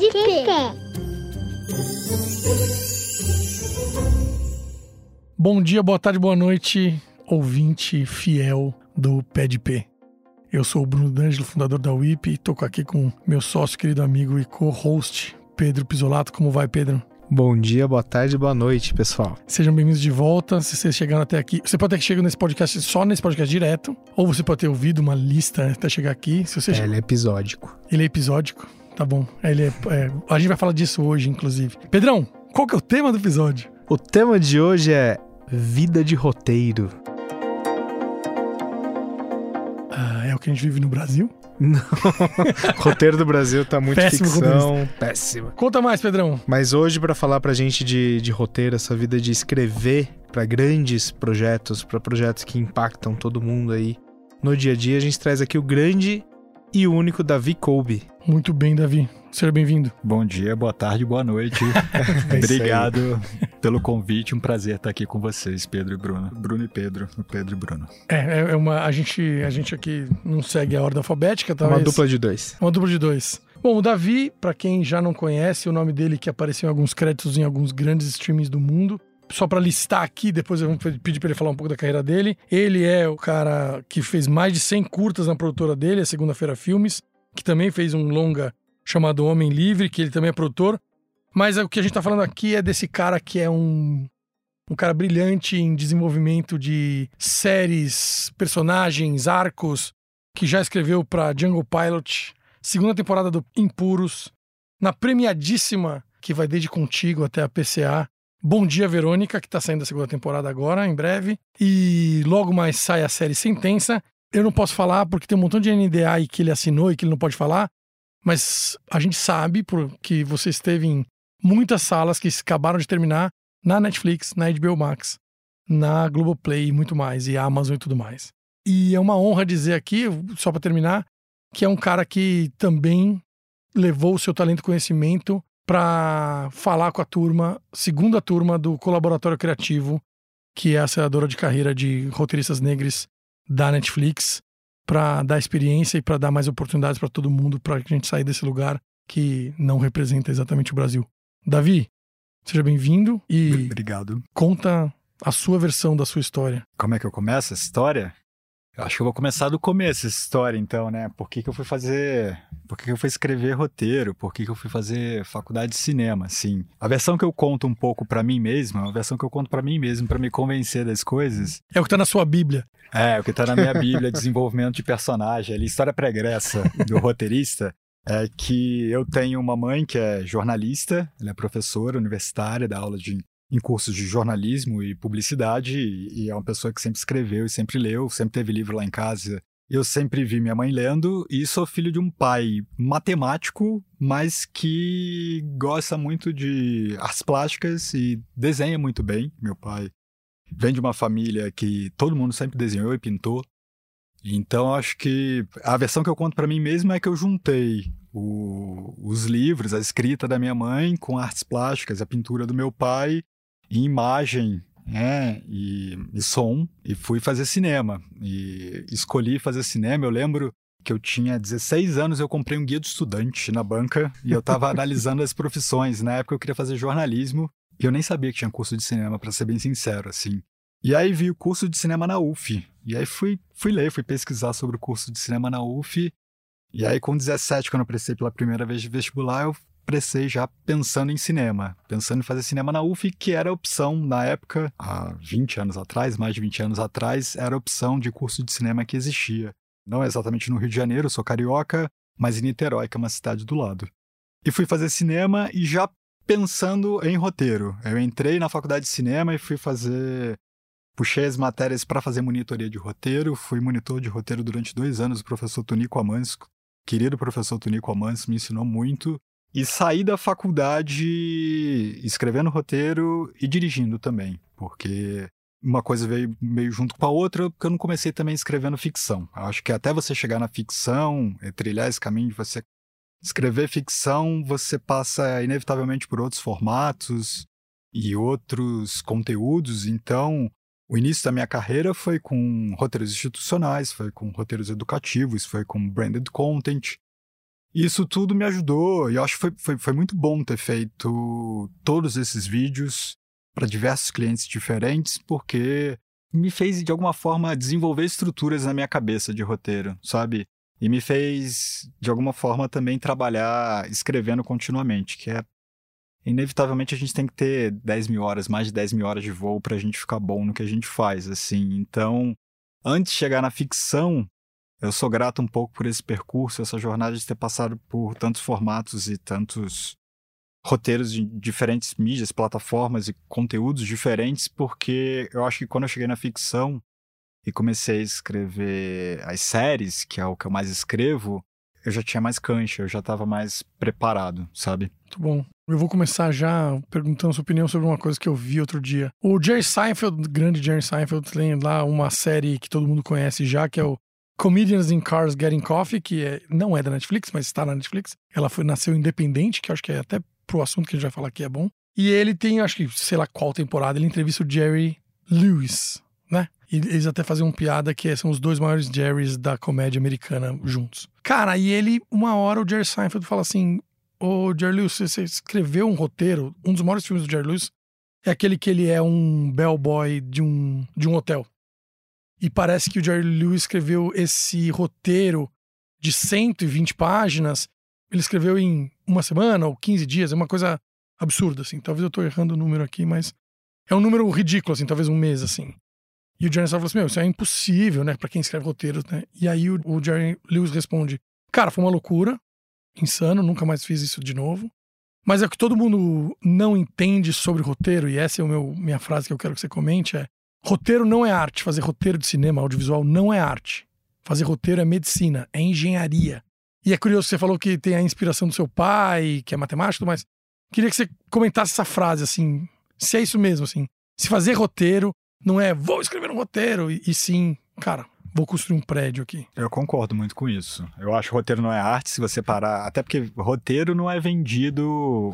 de pé. Bom dia, boa tarde, boa noite, ouvinte fiel do Pé de P. Eu sou o Bruno D'Angelo, fundador da WIP, e tô aqui com meu sócio, querido amigo e co-host, Pedro Pisolato. Como vai, Pedro? Bom dia, boa tarde, boa noite, pessoal. Sejam bem-vindos de volta. Se vocês chegaram até aqui, você pode ter que chegar nesse podcast só nesse podcast direto, ou você pode ter ouvido uma lista até chegar aqui. Se você É, ele é episódico. Ele é episódico, tá bom. Ele é, é, a gente vai falar disso hoje, inclusive. Pedrão, qual que é o tema do episódio? O tema de hoje é vida de roteiro. Ah, é o que a gente vive no Brasil? Não. roteiro do Brasil tá muito Péssimo ficção, péssima. Conta mais, Pedrão. Mas hoje, pra falar pra gente de, de roteiro, essa vida de escrever pra grandes projetos, pra projetos que impactam todo mundo aí no dia a dia, a gente traz aqui o grande e único Davi Colby. Muito bem, Davi. Seja bem-vindo. Bom dia, boa tarde, boa noite. É. Obrigado pelo convite. Um prazer estar aqui com vocês, Pedro e Bruno. Bruno e Pedro, Pedro e Bruno. É, é- é uma. A gente, a gente aqui não segue a ordem alfabética, talvez. Uma dupla de dois. Uma dupla de dois. Bom, o Davi, pra quem já não conhece, o nome dele que apareceu em alguns créditos em alguns grandes streamings do mundo. Só pra listar aqui, depois eu vou pedir pra ele falar um pouco da carreira dele. Ele é o cara que fez mais de 100 curtas na produtora dele, a Segunda-feira Filmes, que também fez um longa chamado Homem Livre, que ele também é produtor. Mas o que a gente tá falando aqui é desse cara que é um um cara brilhante em desenvolvimento de séries, personagens, arcos, que já escreveu pra Jungle Pilot, segunda temporada do Impuros, na premiadíssima que vai desde Contigo até a PCA. Bom Dia Verônica, que tá saindo a segunda temporada agora, em breve. E logo mais sai a série Sentença. Eu não posso falar porque tem um montão de NDA que ele assinou e que ele não pode falar, mas a gente sabe porque você esteve em muitas salas que acabaram de terminar na Netflix, na HBO Max, na Globoplay e muito mais, e Amazon e tudo mais. E é uma honra dizer aqui, só para terminar, que é um cara que também levou o seu talento e conhecimento para falar com a turma, segunda turma do Colaboratório Criativo, que é a aceleradora de carreira de roteiristas negros da Netflix, para dar experiência e para dar mais oportunidades para todo mundo, para a gente sair desse lugar que não representa exatamente o Brasil. Davi, seja bem-vindo e Obrigado. conta a sua versão da sua história. Como é que eu começo essa história? Eu acho que eu vou começar do começo essa história, então, né? Por que, que eu fui fazer. Por que, que eu fui escrever roteiro? Por que, que eu fui fazer faculdade de cinema? Assim, a versão que eu conto um pouco pra mim mesmo, a versão que eu conto pra mim mesmo, pra me convencer das coisas, É o que tá na sua Bíblia. É, o que tá na minha Bíblia, desenvolvimento de personagem, ali, história pregressa do roteirista, é que eu tenho uma mãe que é jornalista, ela é professora universitária, dá aula de, em cursos de jornalismo e publicidade, e, é uma pessoa que sempre escreveu e sempre leu, sempre teve livro lá em casa. Eu sempre vi minha mãe lendo, e sou filho de um pai matemático, mas que gosta muito de artes plásticas e desenha muito bem. Meu pai vem de uma família que todo mundo sempre desenhou e pintou. Então acho que a versão que eu conto pra mim mesmo é que eu juntei o- os livros, a escrita da minha mãe com artes plásticas, a pintura do meu pai, e imagem, né, e, e som, e fui fazer cinema. E escolhi fazer cinema. Eu lembro que eu tinha 16 anos, eu comprei um guia de estudante na banca e eu estava analisando as profissões. Na época eu queria fazer jornalismo e eu nem sabia que tinha curso de cinema, para ser bem sincero, assim. E aí vi o curso de cinema na UF. E aí fui, fui ler, fui pesquisar sobre o curso de cinema na UF. E aí com 17, quando eu prestei pela primeira vez de vestibular, eu prestei já pensando em cinema, pensando em fazer cinema na UF, que era opção na época, há 20 anos atrás, mais de 20 anos atrás, era opção de curso de cinema que existia. Não exatamente no Rio de Janeiro, sou carioca, mas em Niterói, que é uma cidade do lado. E fui fazer cinema e já pensando em roteiro. Eu entrei na faculdade de cinema e fui fazer puxei as matérias para fazer monitoria de roteiro, fui monitor de roteiro durante dois anos, o professor Tonico Amanso, querido professor Tonico Amanso, me ensinou muito. E saí da faculdade escrevendo roteiro e dirigindo também, porque uma coisa veio meio junto com a outra, porque eu não comecei também escrevendo ficção. Acho que até você chegar na ficção, e trilhar esse caminho de você escrever ficção, você passa inevitavelmente por outros formatos e outros conteúdos, então o início da minha carreira foi com roteiros institucionais, foi com roteiros educativos, foi com branded content. Isso tudo me ajudou e eu acho que foi, foi, foi muito bom ter feito todos esses vídeos para diversos clientes diferentes, porque me fez, de alguma forma, desenvolver estruturas na minha cabeça de roteiro, sabe? E me fez, de alguma forma, também trabalhar escrevendo continuamente, que é. Inevitavelmente a gente tem que ter 10 mil horas, mais de 10 mil horas de voo para a gente ficar bom no que a gente faz, assim. Então, antes de chegar na ficção, eu sou grato um pouco por esse percurso, essa jornada de ter passado por tantos formatos e tantos roteiros de diferentes mídias, plataformas e conteúdos diferentes, porque eu acho que quando eu cheguei na ficção e comecei a escrever as séries, que é o que eu mais escrevo, eu já tinha mais cancha, eu já estava mais preparado, sabe? Muito bom. Eu vou começar já perguntando sua opinião sobre uma coisa que eu vi outro dia. O Jerry Seinfeld, grande Jerry Seinfeld, tem lá uma série que todo mundo conhece já, que é o Comedians in Cars Getting Coffee, que é, não é da Netflix, mas está na Netflix. Ela foi, nasceu independente, que acho que é até pro assunto que a gente vai falar aqui é bom. E ele tem, acho que, sei lá qual temporada, ele entrevista o Jerry Lewis, né? E eles até fazem uma piada que são os dois maiores Jerrys da comédia americana juntos. Cara, e ele, uma hora, o Jerry Seinfeld fala assim: Ô Jerry Lewis, você escreveu um roteiro, um dos maiores filmes do Jerry Lewis é aquele que ele é um bellboy de um, de um hotel. E parece que o Jerry Lewis escreveu esse roteiro de 120 páginas. Ele escreveu em uma semana ou 15 dias. É uma coisa absurda, assim. Talvez eu estou errando o número aqui, mas é um número ridículo, assim. Talvez um mês, assim. E o Jerry falou assim: Meu, isso é impossível, né? Para quem escreve roteiros, né? E aí o, o Jerry Lewis responde: Cara, foi uma loucura. Insano, nunca mais fiz isso de novo. Mas é o que todo mundo não entende sobre roteiro, e essa é a minha frase que eu quero que você comente: é Roteiro não é arte. Fazer roteiro de cinema, audiovisual, não é arte. Fazer roteiro é medicina, é engenharia. E é curioso, você falou que tem a inspiração do seu pai, que é matemático, mas queria que você comentasse essa frase, assim, se é isso mesmo, assim. Se fazer roteiro não é vou escrever um roteiro, e, e sim, cara, vou construir um prédio aqui. Eu concordo muito com isso. Eu acho que roteiro não é arte, se você parar. Até porque roteiro não é vendido.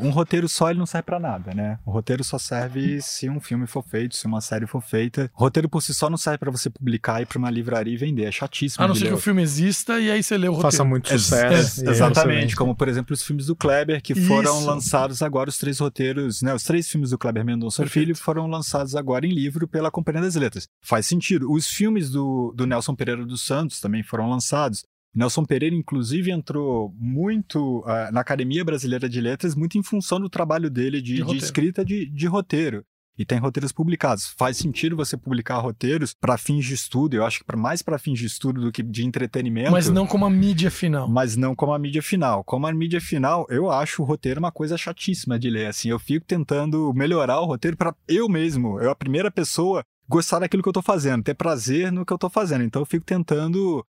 Um roteiro só ele não serve para nada, né? O roteiro só serve se um filme for feito, se uma série for feita. O roteiro por si só não serve para você publicar e para uma livraria e vender. É chatíssimo. A não ser que o filme exista e aí você lê o roteiro. Faça muito sucesso. É, exatamente. Como, por exemplo, os filmes do Kleber, que foram isso. lançados agora, os três roteiros, né? Os três filmes do Kleber Mendonça. Filho foram lançados agora em livro pela Companhia das Letras. Faz sentido. Os filmes do, do Nelson Pereira dos Santos também foram lançados. Nelson Pereira, inclusive, entrou muito uh, na Academia Brasileira de Letras, muito em função do trabalho dele de, de, de escrita de, de roteiro e tem roteiros publicados. Faz sentido você publicar roteiros para fins de estudo, eu acho que para mais para fins de estudo do que de entretenimento. Mas não como a mídia final. Mas não como a mídia final. Como a mídia final, eu acho o roteiro uma coisa chatíssima de ler. Assim, eu fico tentando melhorar o roteiro para eu mesmo, eu a primeira pessoa gostar daquilo que eu tô fazendo, ter prazer no que eu tô fazendo. Então eu fico tentando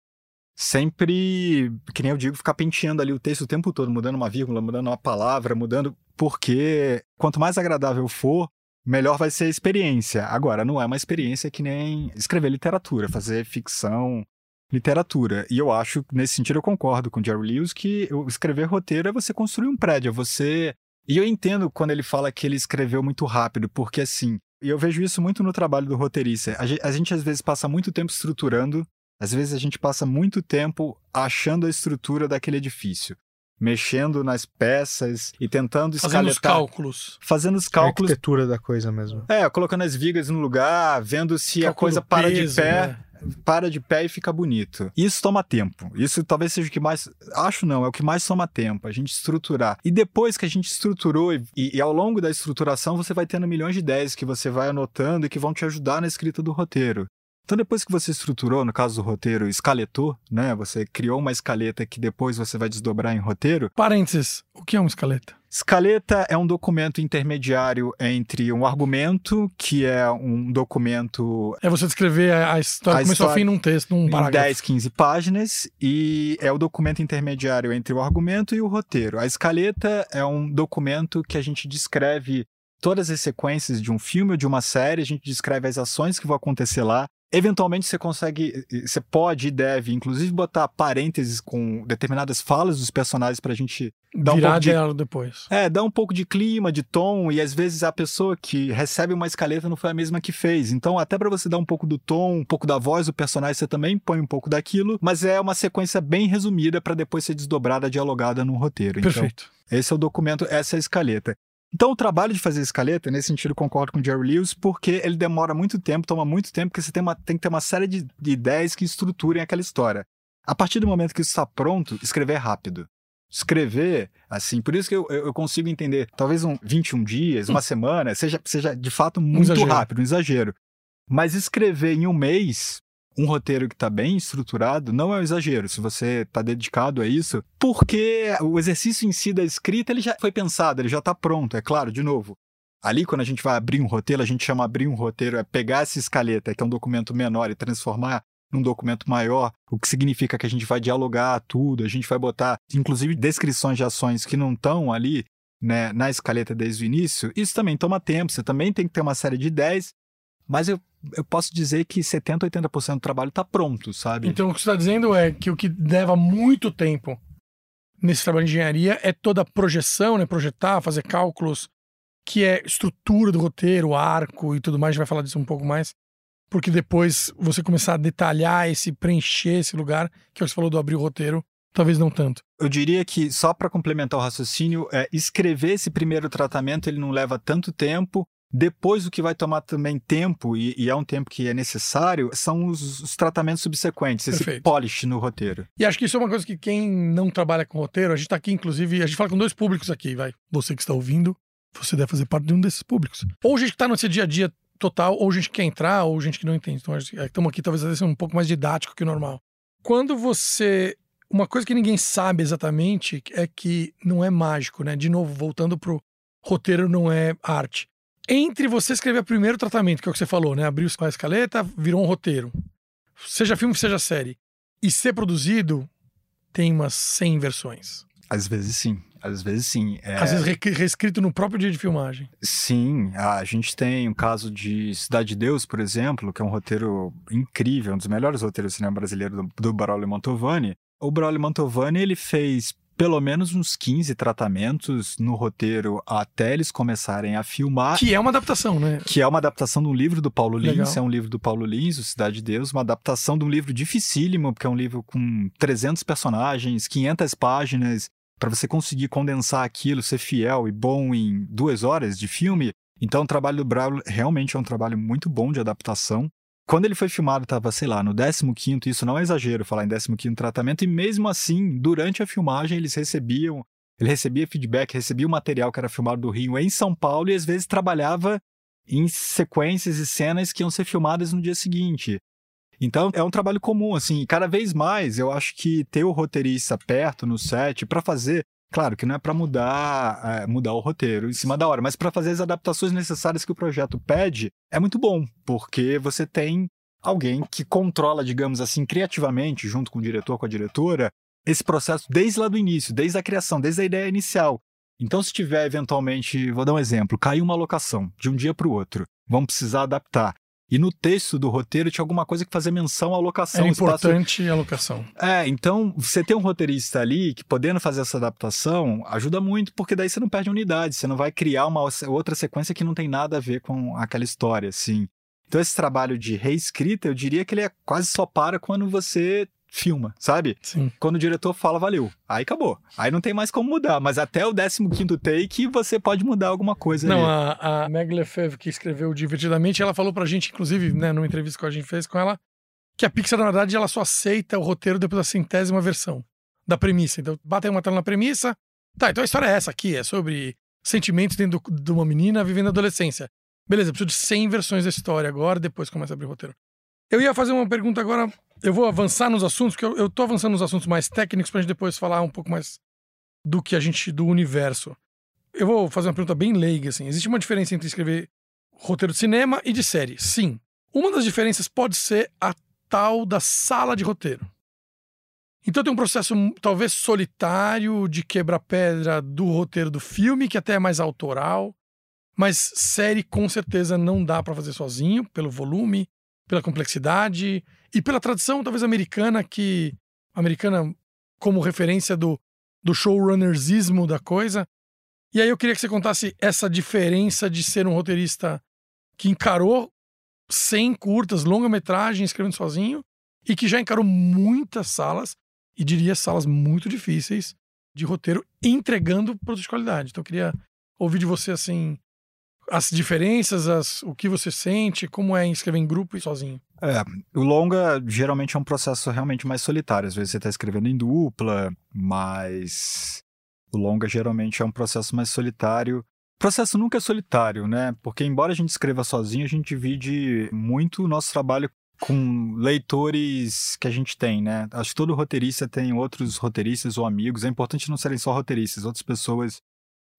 sempre, que nem eu digo, ficar penteando ali o texto o tempo todo, mudando uma vírgula, mudando uma palavra, mudando, porque quanto mais agradável for, melhor vai ser a experiência. Agora, não é uma experiência que nem escrever literatura, fazer ficção, literatura. E eu acho, nesse sentido, eu concordo com o Jerry Lewis que escrever roteiro é você construir um prédio, é você. E eu entendo quando ele fala que ele escreveu muito rápido, porque assim, e eu vejo isso muito no trabalho do roteirista. A gente, a gente às vezes passa muito tempo estruturando, às vezes a gente passa muito tempo achando a estrutura daquele edifício mexendo nas peças e tentando escaletar. Fazendo os cálculos. Fazendo os cálculos. A arquitetura da coisa mesmo. É, colocando as vigas no lugar, vendo se Cálculo a coisa para peso, de pé. Né? Para de pé e fica bonito. Isso toma tempo. Isso talvez seja o que mais. Acho não, é o que mais toma tempo, a gente estruturar. E depois que a gente estruturou, e, e ao longo da estruturação, você vai tendo milhões de ideias que você vai anotando e que vão te ajudar na escrita do roteiro. Então, depois que você estruturou, no caso do roteiro, escaletou, né? Você criou uma escaleta que depois você vai desdobrar em roteiro. Parênteses, o que é uma escaleta? Escaleta é um documento intermediário entre um argumento, que é um documento. É você descrever a história, a começo ao fim num texto, num parágrafo. Em 10, 15 páginas, e é o documento intermediário entre o argumento e o roteiro. A escaleta é um documento que a gente descreve todas as sequências de um filme ou de uma série, a gente descreve as ações que vão acontecer lá, Eventualmente você consegue, você pode e deve, inclusive, botar parênteses com determinadas falas dos personagens pra gente dar Virar um pouco de depois. é, dá um pouco de clima, de tom, e às vezes a pessoa que recebe uma escaleta não foi a mesma que fez. Então, até pra você dar um pouco do tom, um pouco da voz do personagem, você também põe um pouco daquilo, mas é uma sequência bem resumida pra depois ser desdobrada, dialogada no roteiro. Então, Perfeito. esse é o documento, essa é a escaleta. Então, o trabalho de fazer escaleta, nesse sentido, concordo com o Jerry Lewis, porque ele demora muito tempo, toma muito tempo, porque você tem, uma, tem que ter uma série de, de ideias que estruturem aquela história. A partir do momento que isso está pronto, escrever é rápido. Escrever, assim, por isso que eu, eu consigo entender, talvez um 21 dias, uma semana, seja, seja de fato muito exagero. rápido, um exagero. Mas escrever em um mês um roteiro que está bem estruturado não é um exagero, se você está dedicado a isso, porque o exercício em si da escrita ele já foi pensado, ele já está pronto, é claro, de novo. Ali, quando a gente vai abrir um roteiro, a gente chama abrir um roteiro, é pegar essa escaleta, que é um documento menor, e transformar num documento maior, o que significa que a gente vai dialogar tudo, a gente vai botar, inclusive, descrições de ações que não estão ali né, na escaleta desde o início. Isso também toma tempo, você também tem que ter uma série de ideias, mas eu, eu posso dizer que 70%, 80% do trabalho está pronto, sabe? Então, o que você está dizendo é que o que leva muito tempo nesse trabalho de engenharia é toda a projeção, né? Projetar, fazer cálculos, que é estrutura do roteiro, arco e tudo mais. A gente vai falar disso um pouco mais. Porque depois você começar a detalhar esse, preencher esse lugar, que é você falou do abrir o roteiro, talvez não tanto. Eu diria que, só para complementar o raciocínio, é, escrever esse primeiro tratamento ele não leva tanto tempo. Depois, o que vai tomar também tempo, e, e é um tempo que é necessário, são os, os tratamentos subsequentes, esse Perfeito. polish no roteiro. E acho que isso é uma coisa que quem não trabalha com roteiro, a gente tá aqui, inclusive, a gente fala com dois públicos aqui, vai. Você que está ouvindo, você deve fazer parte de um desses públicos. Ou gente que tá no seu dia a dia total, ou gente que quer entrar, ou gente que não entende. Então, estamos aqui talvez sendo um pouco mais didático que o normal. Quando você. Uma coisa que ninguém sabe exatamente é que não é mágico, né? De novo, voltando pro roteiro não é arte. Entre você escrever o primeiro tratamento, que é o que você falou, né? Abriu a escaleta, virou um roteiro. Seja filme, seja série. E ser produzido, tem umas 100 versões. Às vezes sim, às vezes sim. É, Às vezes re- reescrito no próprio dia de filmagem. Sim, a gente tem um caso de Cidade de Deus, por exemplo, que é um roteiro incrível, um dos melhores roteiros do cinema brasileiro do, do Braulio Mantovani. O Braulio Mantovani, ele fez pelo menos uns 15 tratamentos no roteiro até eles começarem a filmar. Que é uma adaptação, né? Que é uma adaptação de um livro do Paulo Lins, Legal. é um livro do Paulo Lins, o Cidade de Deus, uma adaptação de um livro dificílimo, porque é um livro com 300 personagens, 500 páginas, para você conseguir condensar aquilo, ser fiel e bom em duas horas de filme. Então, o trabalho do Braulio realmente é um trabalho muito bom de adaptação. Quando ele foi filmado, estava, sei lá, no 15º, isso não é exagero falar em 15º tratamento, e mesmo assim, durante a filmagem, eles recebiam, ele recebia feedback, recebia o material que era filmado do Rio em São Paulo e às vezes trabalhava em sequências e cenas que iam ser filmadas no dia seguinte. Então, é um trabalho comum, assim, e cada vez mais eu acho que ter o roteirista perto no set para fazer Claro que não é para mudar, é, mudar o roteiro em cima da hora, mas para fazer as adaptações necessárias que o projeto pede, é muito bom, porque você tem alguém que controla, digamos assim, criativamente, junto com o diretor, com a diretora, esse processo desde lá do início, desde a criação, desde a ideia inicial. Então, se tiver eventualmente, vou dar um exemplo, caiu uma locação de um dia para o outro, vamos precisar adaptar. E no texto do roteiro tinha alguma coisa que fazer menção à locação. É espaço- importante a locação. é, então você ter um roteirista ali que podendo fazer essa adaptação ajuda muito, porque daí você não perde unidade, você não vai criar uma outra sequência que não tem nada a ver com aquela história, assim. Então esse trabalho de reescrita, eu diria que ele é quase só para quando você filma, sabe? Sim. Quando o diretor fala, valeu. Aí acabou. Aí não tem mais como mudar, mas até o 15º take você pode mudar alguma coisa Não, ali. a, a Meg Lefebvre, que escreveu Divertidamente, ela falou pra gente, inclusive, né, numa entrevista que a gente fez com ela, que a Pixar, na verdade, ela só aceita o roteiro depois da centésima versão da premissa. Então, batem uma tela na premissa. Tá, então a história é essa aqui, é sobre sentimentos dentro do- de uma menina vivendo a adolescência. Beleza, eu preciso de 100 versões da história agora, depois começa a abrir o roteiro. Eu ia fazer uma pergunta agora, eu vou avançar nos assuntos, porque eu, eu tô avançando nos assuntos mais técnicos pra gente depois falar um pouco mais do que a gente, do universo. Eu vou fazer uma pergunta bem leiga, assim. Existe uma diferença entre escrever roteiro de cinema e de série? Sim. Uma das diferenças pode ser a tal da sala de roteiro. Então tem um processo hum, talvez solitário de quebra-pedra do roteiro do filme, que até é mais autoral, mas série com certeza não dá pra fazer sozinho, pelo volume, pela complexidade e pela tradição, talvez, americana, que. americana como referência do, do showrunnersismo da coisa. E aí eu queria que você contasse essa diferença de ser um roteirista que encarou 100 curtas, longa-metragem, escrevendo sozinho, e que já encarou muitas salas, e diria salas muito difíceis, de roteiro, entregando produto de qualidade. Então eu queria ouvir de você, assim, as diferenças, as, o que você sente, como é escrever em grupo e sozinho. É, o longa geralmente é um processo realmente mais solitário. Às vezes você está escrevendo em dupla, mas o longa geralmente é um processo mais solitário. O processo nunca é solitário, né? Porque embora a gente escreva sozinho, a gente divide muito o nosso trabalho com leitores que a gente tem, né? Acho que todo roteirista tem outros roteiristas ou amigos. É importante não serem só roteiristas, outras pessoas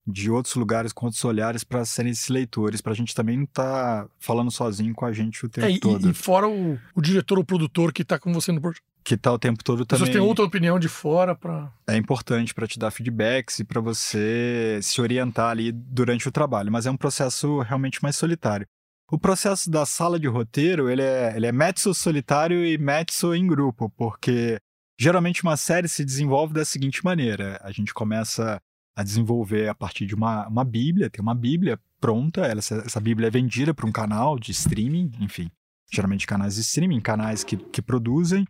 de outros lugares com outros olhares para serem esses leitores, para a gente também não estar tá falando sozinho com a gente o tempo é, e, todo. E fora o, o diretor ou produtor que está com você no projeto. Que tá o tempo todo também. As pessoas têm outra opinião de fora para. É importante para te dar feedbacks e para você se orientar ali durante o trabalho, mas é um processo realmente mais solitário. O processo da sala de roteiro, ele é, ele é mezzo solitário e mezzo em grupo, porque geralmente uma série se desenvolve da seguinte maneira: a gente começa a desenvolver a partir de uma, uma Bíblia, tem uma Bíblia pronta, essa, essa Bíblia é vendida para um canal de streaming, enfim, geralmente canais de streaming, canais que, que produzem,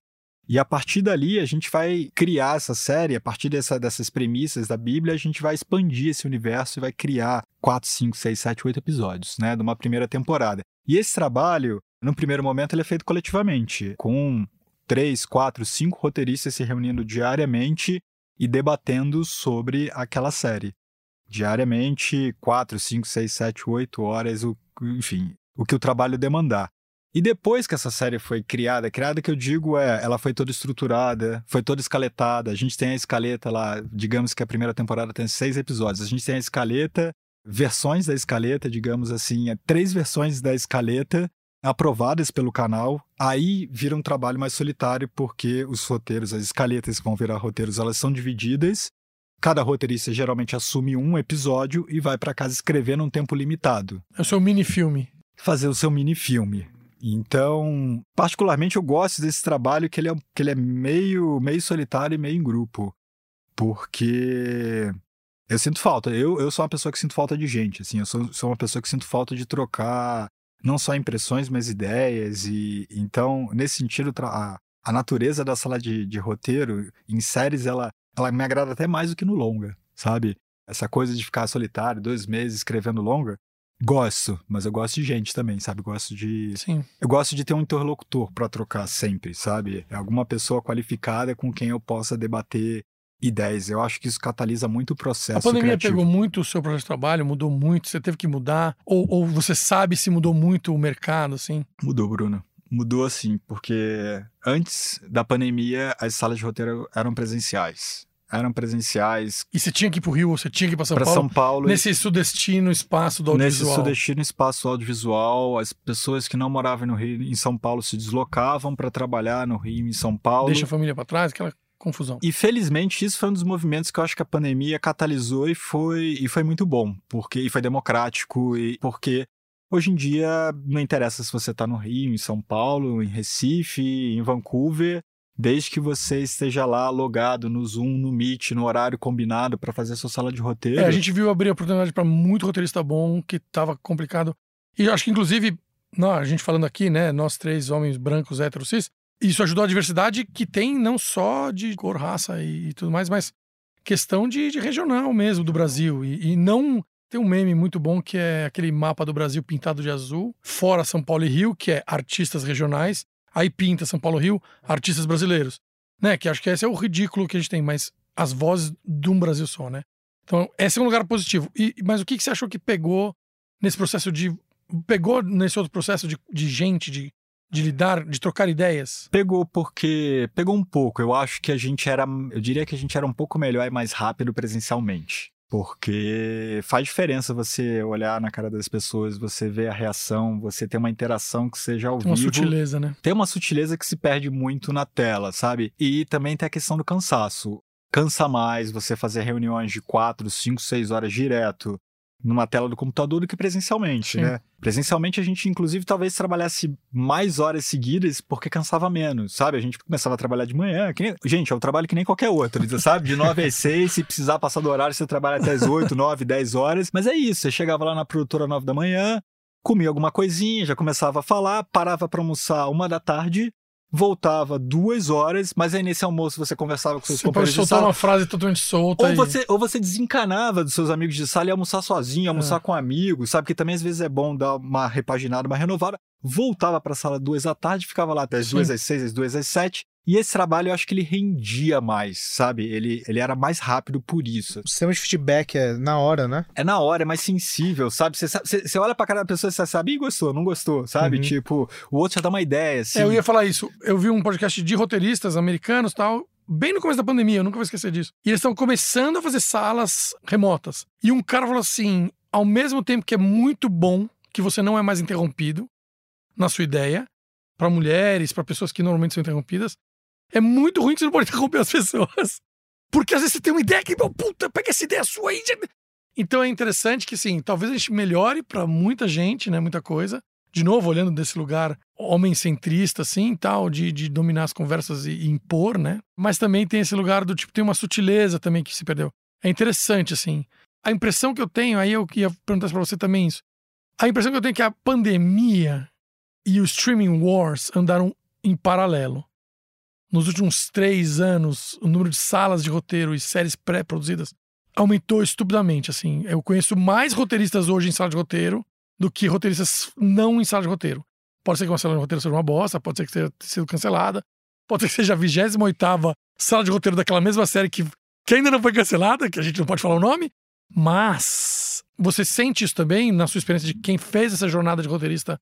e a partir dali a gente vai criar essa série, a partir dessa, dessas premissas da Bíblia, a gente vai expandir esse universo e vai criar 4, 5, 6, 7, 8 episódios, né, de uma primeira temporada. E esse trabalho, no primeiro momento, ele é feito coletivamente, com três, quatro, cinco roteiristas se reunindo diariamente e debatendo sobre aquela série. Diariamente, 4, 5, 6, 7, 8 horas, o, enfim, o que o trabalho demandar. E depois que essa série foi criada, criada que eu digo é, ela foi toda estruturada, foi toda escaletada. A gente tem a escaleta lá, digamos que a primeira temporada tem seis episódios. A gente tem a escaleta, versões da escaleta, digamos assim, é três versões da escaleta aprovadas pelo canal, aí vira um trabalho mais solitário, porque os roteiros, as escaletas que vão virar roteiros, elas são divididas. Cada roteirista geralmente assume um episódio e vai para casa escrever num tempo limitado. É o seu mini-filme. Fazer o seu mini-filme. Então, particularmente eu gosto desse trabalho que ele é, que ele é meio, meio solitário e meio em grupo. Porque eu sinto falta. Eu, eu sou uma pessoa que sinto falta de gente. Assim, eu sou, sou uma pessoa que sinto falta de trocar não só impressões, mas ideias. E então, nesse sentido, a, a natureza da sala de, de roteiro em séries ela, ela me agrada até mais do que no longa, sabe? Essa coisa de ficar solitário, dois meses escrevendo longa, gosto, mas eu gosto de gente também, sabe? Gosto de. Sim. Eu gosto de ter um interlocutor para trocar sempre, sabe? É alguma pessoa qualificada com quem eu possa debater ideias. Eu acho que isso catalisa muito o processo. A pandemia criativo. pegou muito o seu processo de trabalho, mudou muito, você teve que mudar? Ou, ou você sabe se mudou muito o mercado, assim? Mudou, Bruno. Mudou assim, porque antes da pandemia as salas de roteiro eram presenciais. Eram presenciais. E você tinha que ir pro Rio, ou você tinha que ir para São pra Paulo? São Paulo. Nesse sudestino espaço do audiovisual. Nesse sudestino espaço audiovisual, as pessoas que não moravam no Rio, em São Paulo, se deslocavam para trabalhar no Rio, em São Paulo. Deixa a família para trás, aquela confusão. E felizmente isso foi um dos movimentos que eu acho que a pandemia catalisou e foi, e foi muito bom, porque e foi democrático e porque hoje em dia não interessa se você está no Rio, em São Paulo, em Recife, em Vancouver, desde que você esteja lá logado no Zoom, no Meet, no horário combinado para fazer a sua sala de roteiro. É, a gente viu abrir a oportunidade para muito roteirista bom que estava complicado. E acho que inclusive, não, a gente falando aqui, né, nós três homens brancos héteros cis, isso ajudou a diversidade que tem não só de cor, raça e, e tudo mais, mas questão de, de regional mesmo do Brasil. E, e, não. Tem um meme muito bom que é aquele mapa do Brasil pintado de azul, fora São Paulo e Rio, que é artistas regionais, aí pinta São Paulo e Rio, artistas brasileiros. Né? Que acho que esse é o ridículo que a gente tem, mas as vozes de um Brasil só, né? Então, esse é um lugar positivo. E, mas o que, que você achou que pegou nesse processo de. Pegou nesse outro processo de, de gente, de de lidar, de trocar ideias? Pegou porque pegou um pouco. Eu acho que a gente era, eu diria que a gente era um pouco melhor e mais rápido presencialmente. Porque faz diferença você olhar na cara das pessoas, você ver a reação, você ter uma interação que seja ao uma vivo. Uma sutileza, né? Tem uma sutileza que se perde muito na tela, sabe? E também tem a questão do cansaço. Cansa mais você fazer reuniões de quatro, cinco, seis horas direto numa tela do computador do que presencialmente, Sim. né? Presencialmente a gente, inclusive, talvez trabalhasse mais horas seguidas porque cansava menos, sabe? A gente começava a trabalhar de manhã. nem- Gente, é um trabalho que nem qualquer outro, sabe? De 9 às 6, se precisar passar do horário, você trabalha até as 8, 9, 10 horas. Mas é isso, você chegava lá na produtora 9 da manhã, comia alguma coisinha, já começava a falar, parava para almoçar uma da tarde, voltava duas horas, mas aí nesse almoço você conversava com seus Você pode companheiros de soltar sala. uma frase totalmente solta. Ou e- você, ou você desencanava dos seus amigos de sala e almoçar sozinho, É. almoçar com amigos, sabe? Que também às vezes é bom dar uma repaginada, uma renovada. Voltava para a sala duas da tarde, ficava lá até as Sim. duas às seis, às duas às sete. E esse trabalho eu acho que ele rendia mais, sabe? Ele, ele era mais rápido por isso. O sistema de feedback é na hora, né? É na hora, é mais sensível, sabe? Você, sabe- você, você olha pra cara da pessoa e você sabe, Ih, gostou, não gostou, sabe? Uhum. Tipo, o outro já dá uma ideia, assim. É, eu ia falar isso. Eu vi um podcast de roteiristas americanos e tal, bem no começo da pandemia, eu nunca vou esquecer disso. E eles estão começando a fazer salas remotas. E um cara falou assim: ao mesmo tempo que é muito bom que você não é mais interrompido na sua ideia, para mulheres, para pessoas que normalmente são interrompidas, é muito ruim que você não pode interromper as pessoas. Porque às vezes você tem uma ideia que, meu, puta, pega essa ideia sua aí. Então é interessante que, sim, talvez a gente melhore para muita gente, né? Muita coisa de novo, olhando desse lugar homem centrista, assim, tal, de, de dominar as conversas e, e impor, né? Mas também tem esse lugar do tipo, tem uma sutileza também que se perdeu. É interessante, assim. A impressão que eu tenho, aí eu ia perguntar pra você também isso. A impressão que eu tenho é que a pandemia e o streaming wars andaram em paralelo. Nos últimos três anos, o número de salas de roteiro e séries pré-produzidas aumentou estupidamente, assim. Eu conheço mais roteiristas hoje em sala de roteiro do que roteiristas não em sala de roteiro. Pode ser que uma sala de roteiro seja uma bosta, pode ser que tenha sido cancelada, pode ser que seja a 28 sala de roteiro daquela mesma série que, que ainda não foi cancelada, que a gente não pode falar o nome, mas você sente isso também na sua experiência de quem fez essa jornada de roteirista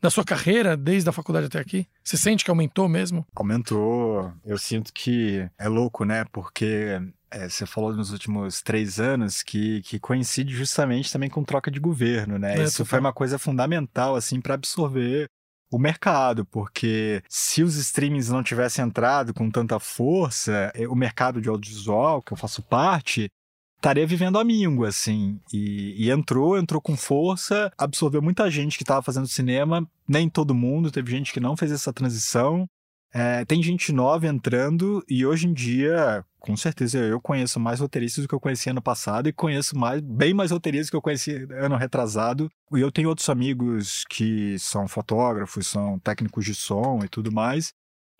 da sua carreira, desde a faculdade até aqui? Você sente que aumentou mesmo? Aumentou. Eu sinto que é louco, né? Porque é, você falou nos últimos três anos que, que coincide justamente também com troca de governo, né? É, Isso foi uma coisa fundamental, assim, para absorver o mercado, porque se os streamings não tivessem entrado com tanta força, eh, o mercado de audiovisual, que eu faço parte, estaria vivendo a míngua, assim. E, e entrou, entrou com força, absorveu muita gente que estava fazendo cinema, nem todo mundo, teve gente que não fez essa transição. É, tem gente nova entrando e hoje em dia, com certeza, eu conheço mais roteiristas do que eu conhecia ano passado e conheço mais, bem mais roteiristas do que eu conheci ano retrasado. E eu tenho outros amigos que são fotógrafos, são técnicos de som e tudo mais.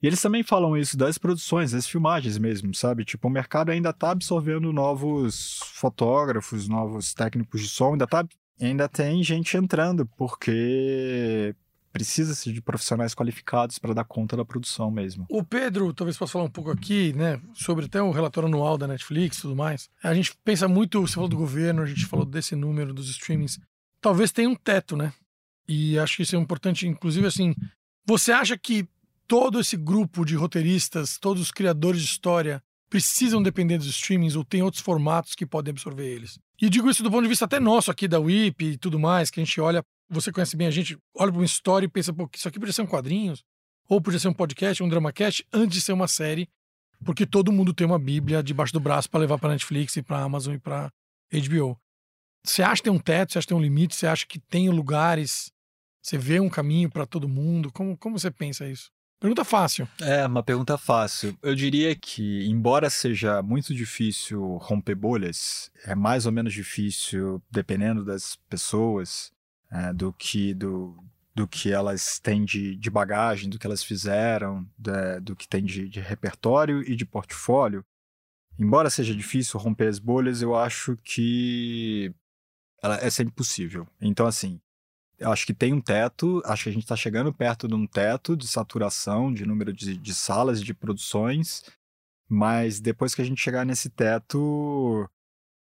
E eles também falam isso das produções, das filmagens mesmo, sabe? Tipo, o mercado ainda tá absorvendo novos fotógrafos, novos técnicos de som, ainda tá ainda tem gente entrando, porque precisa-se de profissionais qualificados para dar conta da produção mesmo. O Pedro, talvez possa falar um pouco aqui, né, sobre até o relatório anual da Netflix e tudo mais. A gente pensa muito, você falou do governo, a gente falou desse número dos streamings. Talvez tenha um teto, né? E acho que isso é importante, inclusive assim, você acha que todo esse grupo de roteiristas, todos os criadores de história precisam depender dos streamings ou tem outros formatos que podem absorver eles? E digo isso do ponto de vista até nosso aqui da WIP e tudo mais, que a gente olha, você conhece bem a gente, olha para uma história e pensa, pô, isso aqui podia ser um quadrinhos, ou podia ser um podcast, um dramacast, antes de ser uma série, porque todo mundo tem uma bíblia debaixo do braço para levar para Netflix e para Amazon e para HBO. Você acha que tem um teto, você acha que tem um limite, você acha que tem lugares, você vê um caminho para todo mundo? Como, como você pensa isso? Pergunta fácil. É, uma pergunta fácil. Eu diria que, embora seja muito difícil romper bolhas, é mais ou menos difícil, dependendo das pessoas, é, do que do, do que elas têm de, de bagagem, do que elas fizeram, da- do que tem de, de repertório e de portfólio. Embora seja difícil romper as bolhas, eu acho que ela é sempre possível. Então, assim, eu acho que tem um teto, acho que a gente está chegando perto de um teto de saturação, de número de, de salas e de produções, mas depois que a gente chegar nesse teto,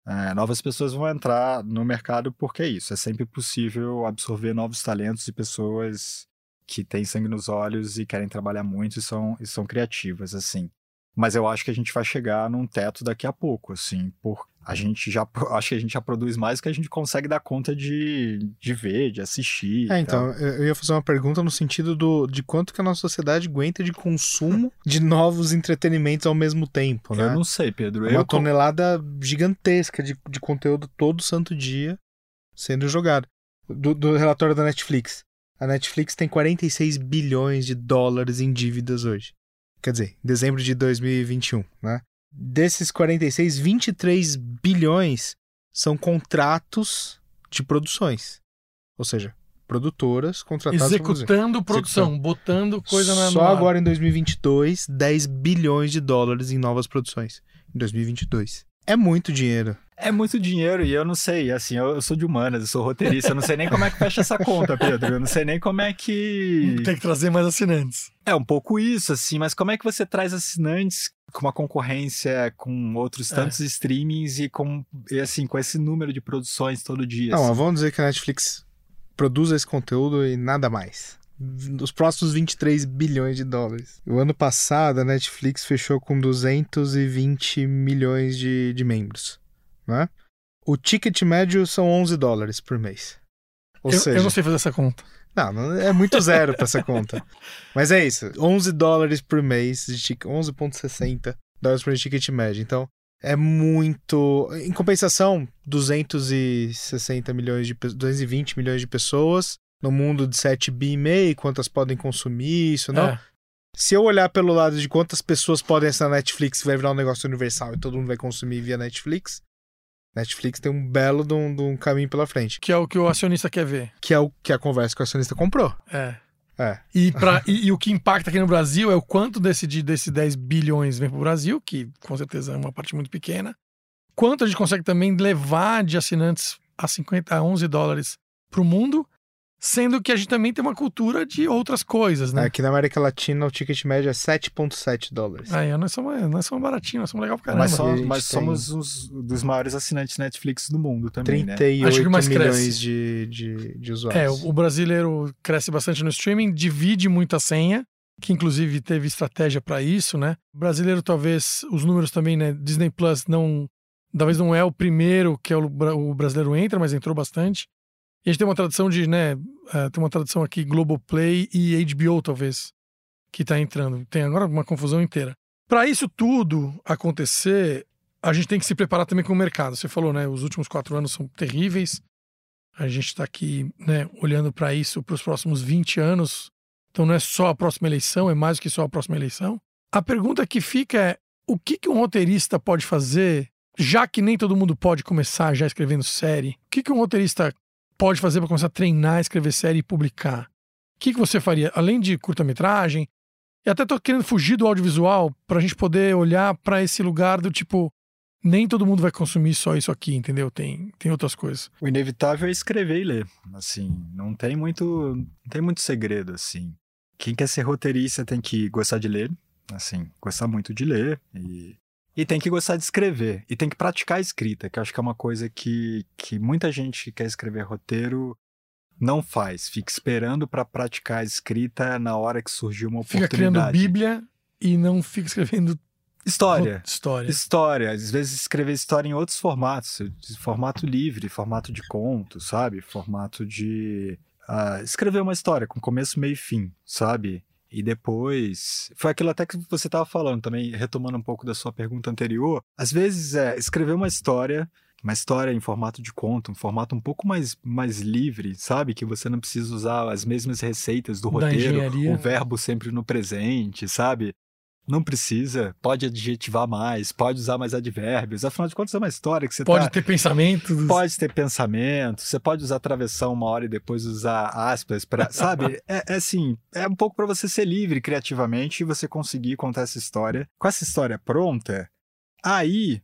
é, novas pessoas vão entrar no mercado porque é isso, é sempre possível absorver novos talentos e pessoas que têm sangue nos olhos e querem trabalhar muito e são, e são criativas, assim. Mas eu acho que a gente vai chegar num teto daqui a pouco, assim, por a gente já acho que a gente já produz mais do que a gente consegue dar conta de, de ver, de assistir. É, então, eu ia fazer uma pergunta no sentido do, de quanto que a nossa sociedade aguenta de consumo de novos entretenimentos ao mesmo tempo, né? Eu não sei, Pedro. É uma tonelada gigantesca de, de conteúdo todo santo dia. sendo jogado. Do, do relatório da Netflix. A Netflix tem 46 bilhões de dólares em dívidas hoje. Quer dizer, em dezembro de 2021, né? Desses 46, 23 bilhões são contratos de produções. Ou seja, produtoras contratadas. Executando produção, botando coisa na Só agora em 2022, 10 bilhões de dólares em novas produções. Em 2022. É muito dinheiro. É muito dinheiro e eu não sei, assim, eu, eu sou de humanas, eu sou roteirista, eu não sei nem como é que fecha essa conta, Pedro. Eu não sei nem como é que. Tem que trazer mais assinantes. É um pouco isso, assim, mas como é que você traz assinantes com uma concorrência com outros É. tantos streamings e com, e, assim, com esse número de produções todo dia? Não, assim? vamos dizer que a Netflix produz esse conteúdo e nada mais. Os próximos 23 bilhões de dólares. O ano passado, a Netflix fechou com 220 milhões de, de membros. Né? O ticket médio são 11 dólares por mês. Ou Eu, seja, eu não sei fazer essa conta. Não, é muito zero pra essa conta. Mas é isso, 11 dólares por mês, de tic- 11,60 dólares por ticket médio. Então, é muito... Em compensação, 260 milhões de... pe- 220 milhões de pessoas no mundo de 7 bi e meio, quantas podem consumir isso, não? É. Se eu olhar pelo lado de quantas pessoas podem assinar Netflix, vai virar um negócio universal e todo mundo vai consumir via Netflix, Netflix tem um belo de um, de um caminho pela frente, Que é o que o acionista quer ver. que é o que a conversa que o acionista comprou. É. É. E, pra, e, e o que impacta aqui no Brasil é o quanto desse, de- desses 10 bilhões vem para o Brasil, que com certeza é uma parte muito pequena. Quanto a gente consegue também levar de assinantes a 50, a 11 dólares para o mundo, sendo que a gente também tem uma cultura de outras coisas, né? Aqui na América Latina o ticket médio é 7,7 dólares. Aí, nós somos, nós somos baratinhos, nós somos legal pra caramba. mas só- mas tem- somos os, dos maiores assinantes Netflix do mundo também, né? 38 Acho que mais milhões cresce. de, de, de É, usuários. o, o brasileiro cresce bastante no streaming, divide muita senha, que inclusive teve estratégia para isso, né? O brasileiro talvez os números também, né? Disney Plus não, talvez não é o primeiro que é o, o brasileiro entra, mas entrou bastante. E a gente tem uma tradição de, né? eh, tem uma tradição aqui Globoplay e HBO talvez que tá entrando. Tem agora uma confusão inteira. Para isso tudo acontecer, a gente tem que se preparar também com o mercado. Você falou, né? Os últimos quatro anos são terríveis. A gente está aqui, né, olhando para isso para os próximos 20 anos. Então não é só a próxima eleição, é mais do que só a próxima eleição. A pergunta que fica é: o que, que um roteirista pode fazer, já que nem todo mundo pode começar já escrevendo série? O que, que um roteirista pode fazer para começar a treinar, escrever série e publicar? O que, que você faria? Além de curta-metragem, e até tô querendo fugir do audiovisual para a gente poder olhar para esse lugar do tipo. Nem todo mundo vai consumir só isso aqui, entendeu? Tem, tem outras coisas. O inevitável é escrever e ler. Assim, não tem muito, não tem muito segredo, assim. Quem quer ser roteirista tem que gostar de ler, assim, gostar muito de ler e, e tem que gostar de escrever e tem que praticar a escrita, que eu acho que é uma coisa que, que muita gente que quer escrever roteiro não faz. Fica esperando para praticar a escrita na hora que surgiu uma Fica oportunidade. criando Bíblia e não fica escrevendo História. História. História, às vezes escrever história em outros formatos, formato livre, formato de conto, sabe? Formato de ah, escrever uma história com começo, meio e fim, sabe? E depois. Foi aquilo até que você estava falando também, retomando um pouco da sua pergunta anterior. Às vezes é escrever uma história, uma história em formato de conto, um formato um pouco mais, mais livre, sabe? Que você não precisa usar as mesmas receitas do Da roteiro, engenharia. o verbo sempre no presente, sabe? Não precisa, pode adjetivar mais, pode usar mais advérbios. Afinal de contas, é uma história que você Pode tá... ter pensamento. Pode ter pensamento, você pode usar travessão uma hora e depois usar aspas para, sabe? É, é assim, é um pouco para você ser livre criativamente e você conseguir contar essa história. Com essa história pronta, aí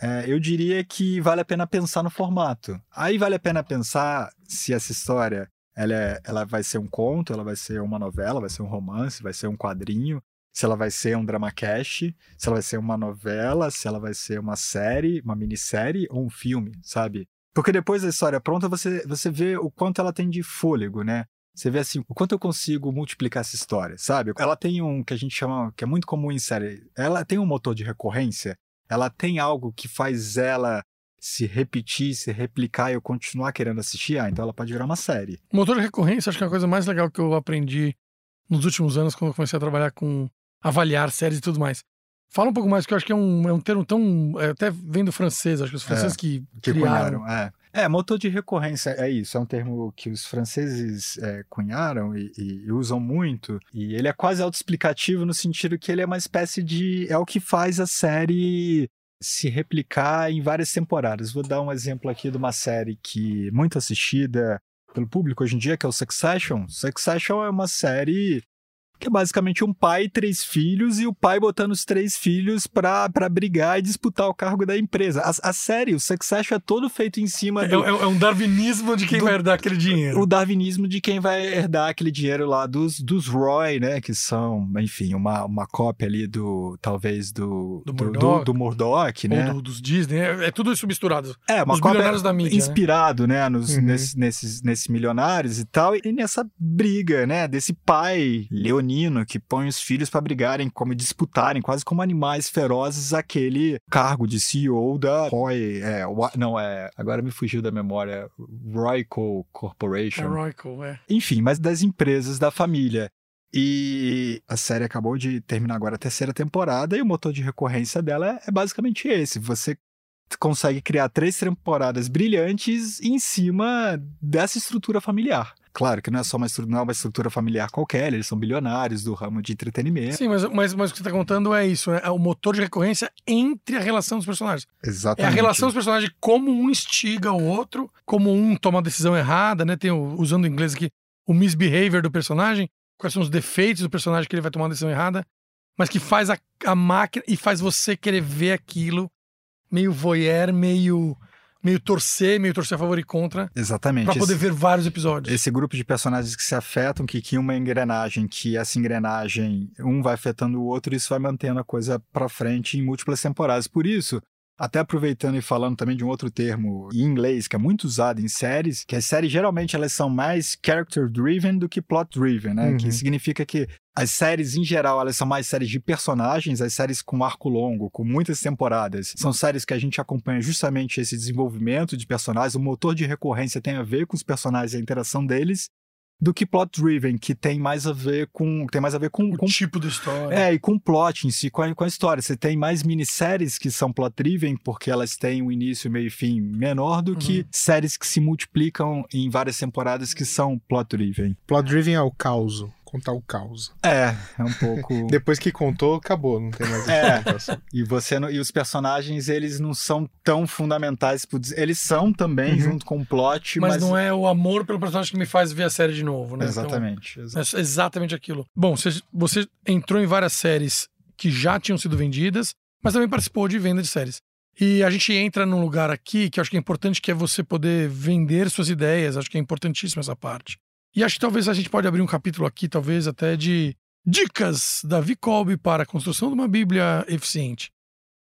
é, eu diria que vale a pena pensar no formato. Aí vale a pena pensar se essa história ela, é- ela vai ser um conto, ela vai ser uma novela, vai ser um romance, vai ser um quadrinho, se ela vai ser um drama cash, se ela vai ser uma novela, se ela vai ser uma série, uma minissérie ou um filme, sabe? Porque depois da história pronta, você, você vê o quanto ela tem de fôlego, né? Você vê assim, o quanto eu consigo multiplicar essa história, sabe? Ela tem um que a gente chama, que é muito comum em série, ela tem um motor de recorrência, ela tem algo que faz ela se repetir, se replicar e eu continuar querendo assistir, ah, então ela pode virar uma série. Motor de recorrência, acho que é a coisa mais legal que eu aprendi nos últimos anos, quando eu comecei a trabalhar com avaliar séries e tudo mais. Fala um pouco mais, que eu acho que é um, é um termo tão. é, até vem do francês, acho que os franceses que, Que criaram. cunharam, é. É, motor de recorrência é isso, é um termo que os franceses é, cunharam e, e, usam muito, e ele é quase autoexplicativo no sentido que ele é uma espécie de. é o que faz a série se replicar em várias temporadas. Vou dar um exemplo aqui de uma série que é muito assistida pelo público hoje em dia, que é o Succession. Succession é uma série que é basicamente um pai e três filhos, e o pai botando os três filhos pra, pra brigar e disputar o cargo da empresa. A, a série, o Succession é todo feito em cima do... É, é, é um darwinismo de quem do, vai herdar aquele dinheiro. O darwinismo de quem vai herdar aquele dinheiro lá dos, dos Roy, né? Que são, enfim, uma, uma cópia ali do, talvez, do... Do Murdoch. Do, do Murdoch, né? Ou do, dos Disney. É, é, tudo isso misturado. É, uma Os cópia da mídia, inspirado, né? né nos, uhum. nesses, nesses, nesses milionários e tal. E nessa briga, né? Desse pai leonino que põe os filhos para brigarem, como disputarem, quase como animais ferozes, aquele cargo de CEO da Roy. É, não, é. Agora me fugiu da memória. Royco Corporation. É Royco, é. Enfim, mas das empresas da família. E a série acabou de terminar agora a terceira temporada e o motor de recorrência dela é basicamente esse. Você consegue criar três temporadas brilhantes em cima dessa estrutura familiar. Claro que não é só uma estrutura, não é uma estrutura familiar qualquer, eles são bilionários do ramo de entretenimento. Sim, mas, mas, mas o que você está contando é isso, né? É o motor de recorrência entre a relação dos personagens. Exatamente. É a relação dos personagens, como um instiga o outro, como um toma a decisão errada, né? Tem, o, usando o inglês aqui, o misbehavior do personagem, quais são os defeitos do personagem que ele vai tomar uma decisão errada, mas que faz a, a máquina e faz você querer ver aquilo meio voyeur, meio meio torcer, meio torcer a favor e contra. Exatamente. Pra poder esse, ver vários episódios. Esse grupo de personagens que se afetam, que cria uma engrenagem, que essa engrenagem, um vai afetando o outro, isso vai mantendo a coisa pra frente em múltiplas temporadas. Por isso, até aproveitando e falando também de um outro termo em inglês que é muito usado em séries, que as séries geralmente elas são mais character driven do que plot driven, né? Uhum. Que significa que as séries em geral elas são mais séries de personagens, as séries com arco longo, com muitas temporadas, são séries que a gente acompanha justamente esse desenvolvimento de personagens, o motor de recorrência tem a ver com os personagens, a interação deles do que plot driven, que tem mais a ver com tem mais a ver com o com, tipo de história. É, e com o plot em si, com a, com a história. Você tem mais minisséries que são plot driven porque elas têm um início, meio e fim menor do uhum. que séries que se multiplicam em várias temporadas que são plot driven. Plot driven é o caos contar o caos. É, é um pouco. Depois que contou, acabou, não tem mais É. E você não... e os personagens, eles não são tão fundamentais. Eles são também, uhum. junto com o plot, mas, mas, não é o amor pelo personagem que me faz ver a série de novo, né? Exatamente. Então, é exatamente aquilo. Bom, você, você entrou em várias séries que já tinham sido vendidas, mas também participou de venda de séries. E a gente entra num lugar aqui que eu acho que é importante, que é você poder vender suas ideias. Acho que é importantíssima essa parte. E acho que talvez a gente pode abrir um capítulo aqui, talvez até de dicas da Vicolbe para a construção de uma Bíblia eficiente.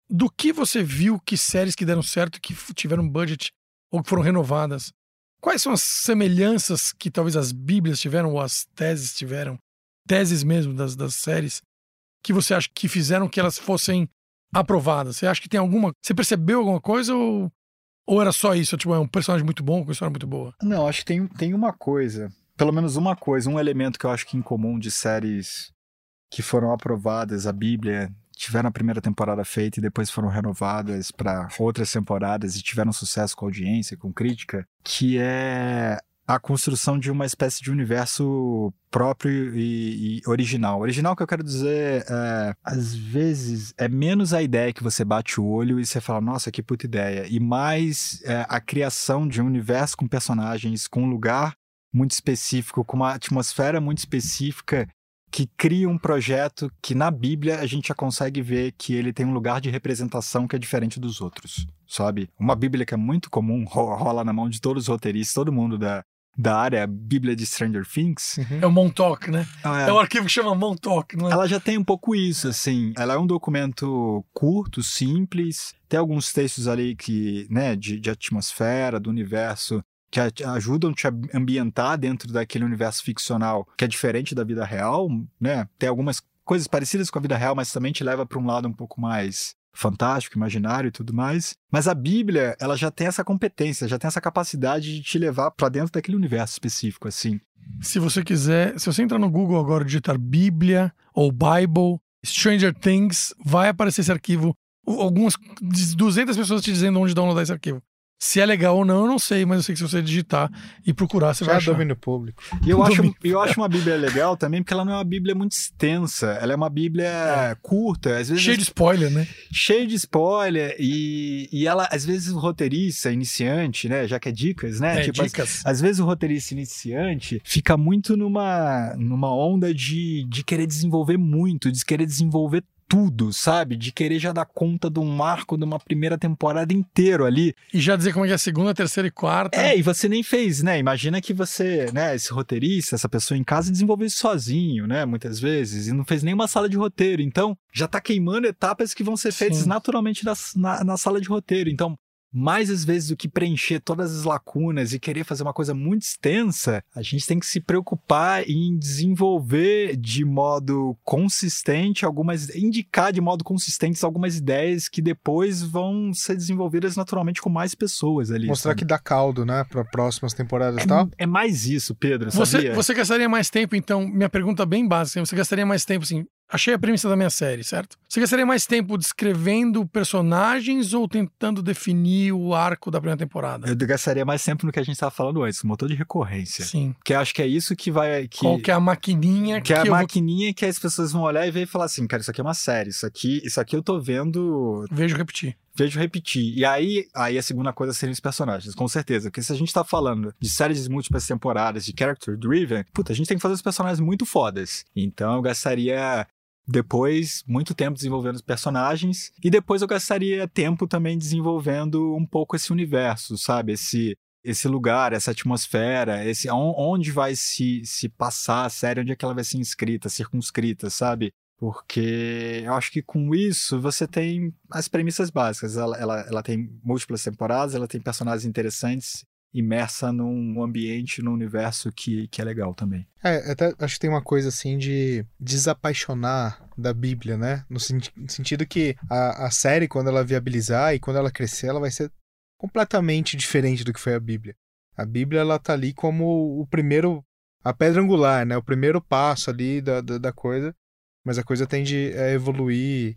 Do que você viu que séries que deram certo, que tiveram budget ou que foram renovadas? Quais são as semelhanças que talvez as Bíblias tiveram ou as teses tiveram, teses mesmo das, das séries, que você acha que fizeram que elas fossem aprovadas? Você acha que tem alguma. Você percebeu alguma coisa ou, ou era só isso? Tipo, é um personagem muito bom, com uma história muito boa? Não, acho que tem, tem uma coisa pelo menos uma coisa, um elemento que eu acho que em comum de séries que foram aprovadas, a Bíblia, tiveram a primeira temporada feita e depois foram renovadas para outras temporadas e tiveram sucesso com audiência, com crítica, que é a construção de uma espécie de universo próprio e, e, original. Original que eu quero dizer é, às vezes é menos a ideia que você bate o olho e você fala, nossa, que puta ideia, e mais é, a criação de um universo com personagens, com um lugar muito específico, com uma atmosfera muito específica que cria um projeto que na Bíblia a gente já consegue ver que ele tem um lugar de representação que é diferente dos outros, sabe? Uma Bíblia que é muito comum, rola na mão de todos os roteiristas, todo mundo da, da área Bíblia de Stranger Things. Uhum. É o Montauk, né? É. é o arquivo que chama Montauk, não é? Ela já tem um pouco isso, assim. Ela é um documento curto, simples. Tem alguns textos ali que, né, de, de atmosfera, do universo que ajudam te ambientar dentro daquele universo ficcional que é diferente da vida real, né? Tem algumas coisas parecidas com a vida real, mas também te leva para um lado um pouco mais fantástico, imaginário e tudo mais. Mas a Bíblia, ela já tem essa competência, já tem essa capacidade de te levar para dentro daquele universo específico, assim. Se você quiser, se você entrar no Google agora e digitar Bíblia ou Bible, Stranger Things, vai aparecer esse arquivo. Algumas 200 pessoas te dizendo onde downloadar esse arquivo. Se é legal ou não, eu não sei, mas eu sei que se você digitar e procurar, você Já vai é achar. domínio público. E eu acho, eu acho uma Bíblia legal também, porque ela não é uma Bíblia muito extensa. Ela é uma Bíblia curta, às vezes Cheio de spoiler, né? cheio de spoiler. E, e ela, às vezes, o roteirista iniciante, né? Já que é dicas, né? É, tipo, às- dicas. Às vezes o roteirista iniciante fica muito numa, numa onda de, de querer desenvolver muito, de querer desenvolver tudo, sabe? De querer já dar conta de um arco de uma primeira temporada inteiro ali. E já dizer como é que é a segunda, terceira e quarta. É, e você nem fez, né? Imagina que você, né, esse roteirista, essa pessoa em casa desenvolveu isso sozinho, né? Muitas vezes, e não fez nenhuma sala de roteiro. Então, já tá queimando etapas que vão ser feitas Sim. naturalmente nas- na, na sala de roteiro. Então, mais às vezes do que preencher todas as lacunas e querer fazer uma coisa muito extensa, a gente tem que se preocupar em desenvolver de modo consistente algumas. indicar de modo consistente algumas ideias que depois vão ser desenvolvidas naturalmente com mais pessoas ali. Mostrar sabe? que dá caldo, né? Pra próximas temporadas e É, tal. é mais isso, Pedro, Você, sabia? você gastaria mais tempo, então, minha pergunta bem básica, você gastaria mais tempo, assim, achei a premissa da minha série, certo? Você gastaria mais tempo descrevendo personagens ou tentando definir o arco da primeira temporada? Eu gastaria mais tempo no que a gente estava falando antes, o motor de recorrência. Sim. Eu acho que é isso que vai... Que... Qual que é a maquininha Que é a eu vou- maquininha que as pessoas vão olhar e ver e falar assim, cara, isso aqui é uma série, isso aqui, isso aqui eu tô vendo, vejo repetir? Vejo repetir. E aí, aí a segunda coisa seriam os personagens, com certeza. Porque se a gente tá falando de séries de múltiplas temporadas, de character driven, puta, a gente tem que fazer os personagens muito fodas. Então eu gastaria depois muito tempo desenvolvendo os personagens e depois eu gastaria tempo também desenvolvendo um pouco esse universo, sabe? Esse esse lugar, essa atmosfera, esse on- onde vai se, se passar a série, onde é que ela vai ser inscrita, circunscrita, sabe? Porque eu acho que com isso você tem as premissas básicas. Ela, ela, ela tem múltiplas temporadas, ela tem personagens interessantes, imersa num ambiente, num universo que, que é legal também. É, até acho que tem uma coisa assim de desapaixonar da Bíblia, né? No sen- sentido que a, a série, quando ela viabilizar e quando ela crescer, ela vai ser completamente diferente do que foi a Bíblia. A Bíblia, ela tá ali como o primeiro, a pedra angular, né? O primeiro passo ali da, da, da coisa, mas a coisa tende a evoluir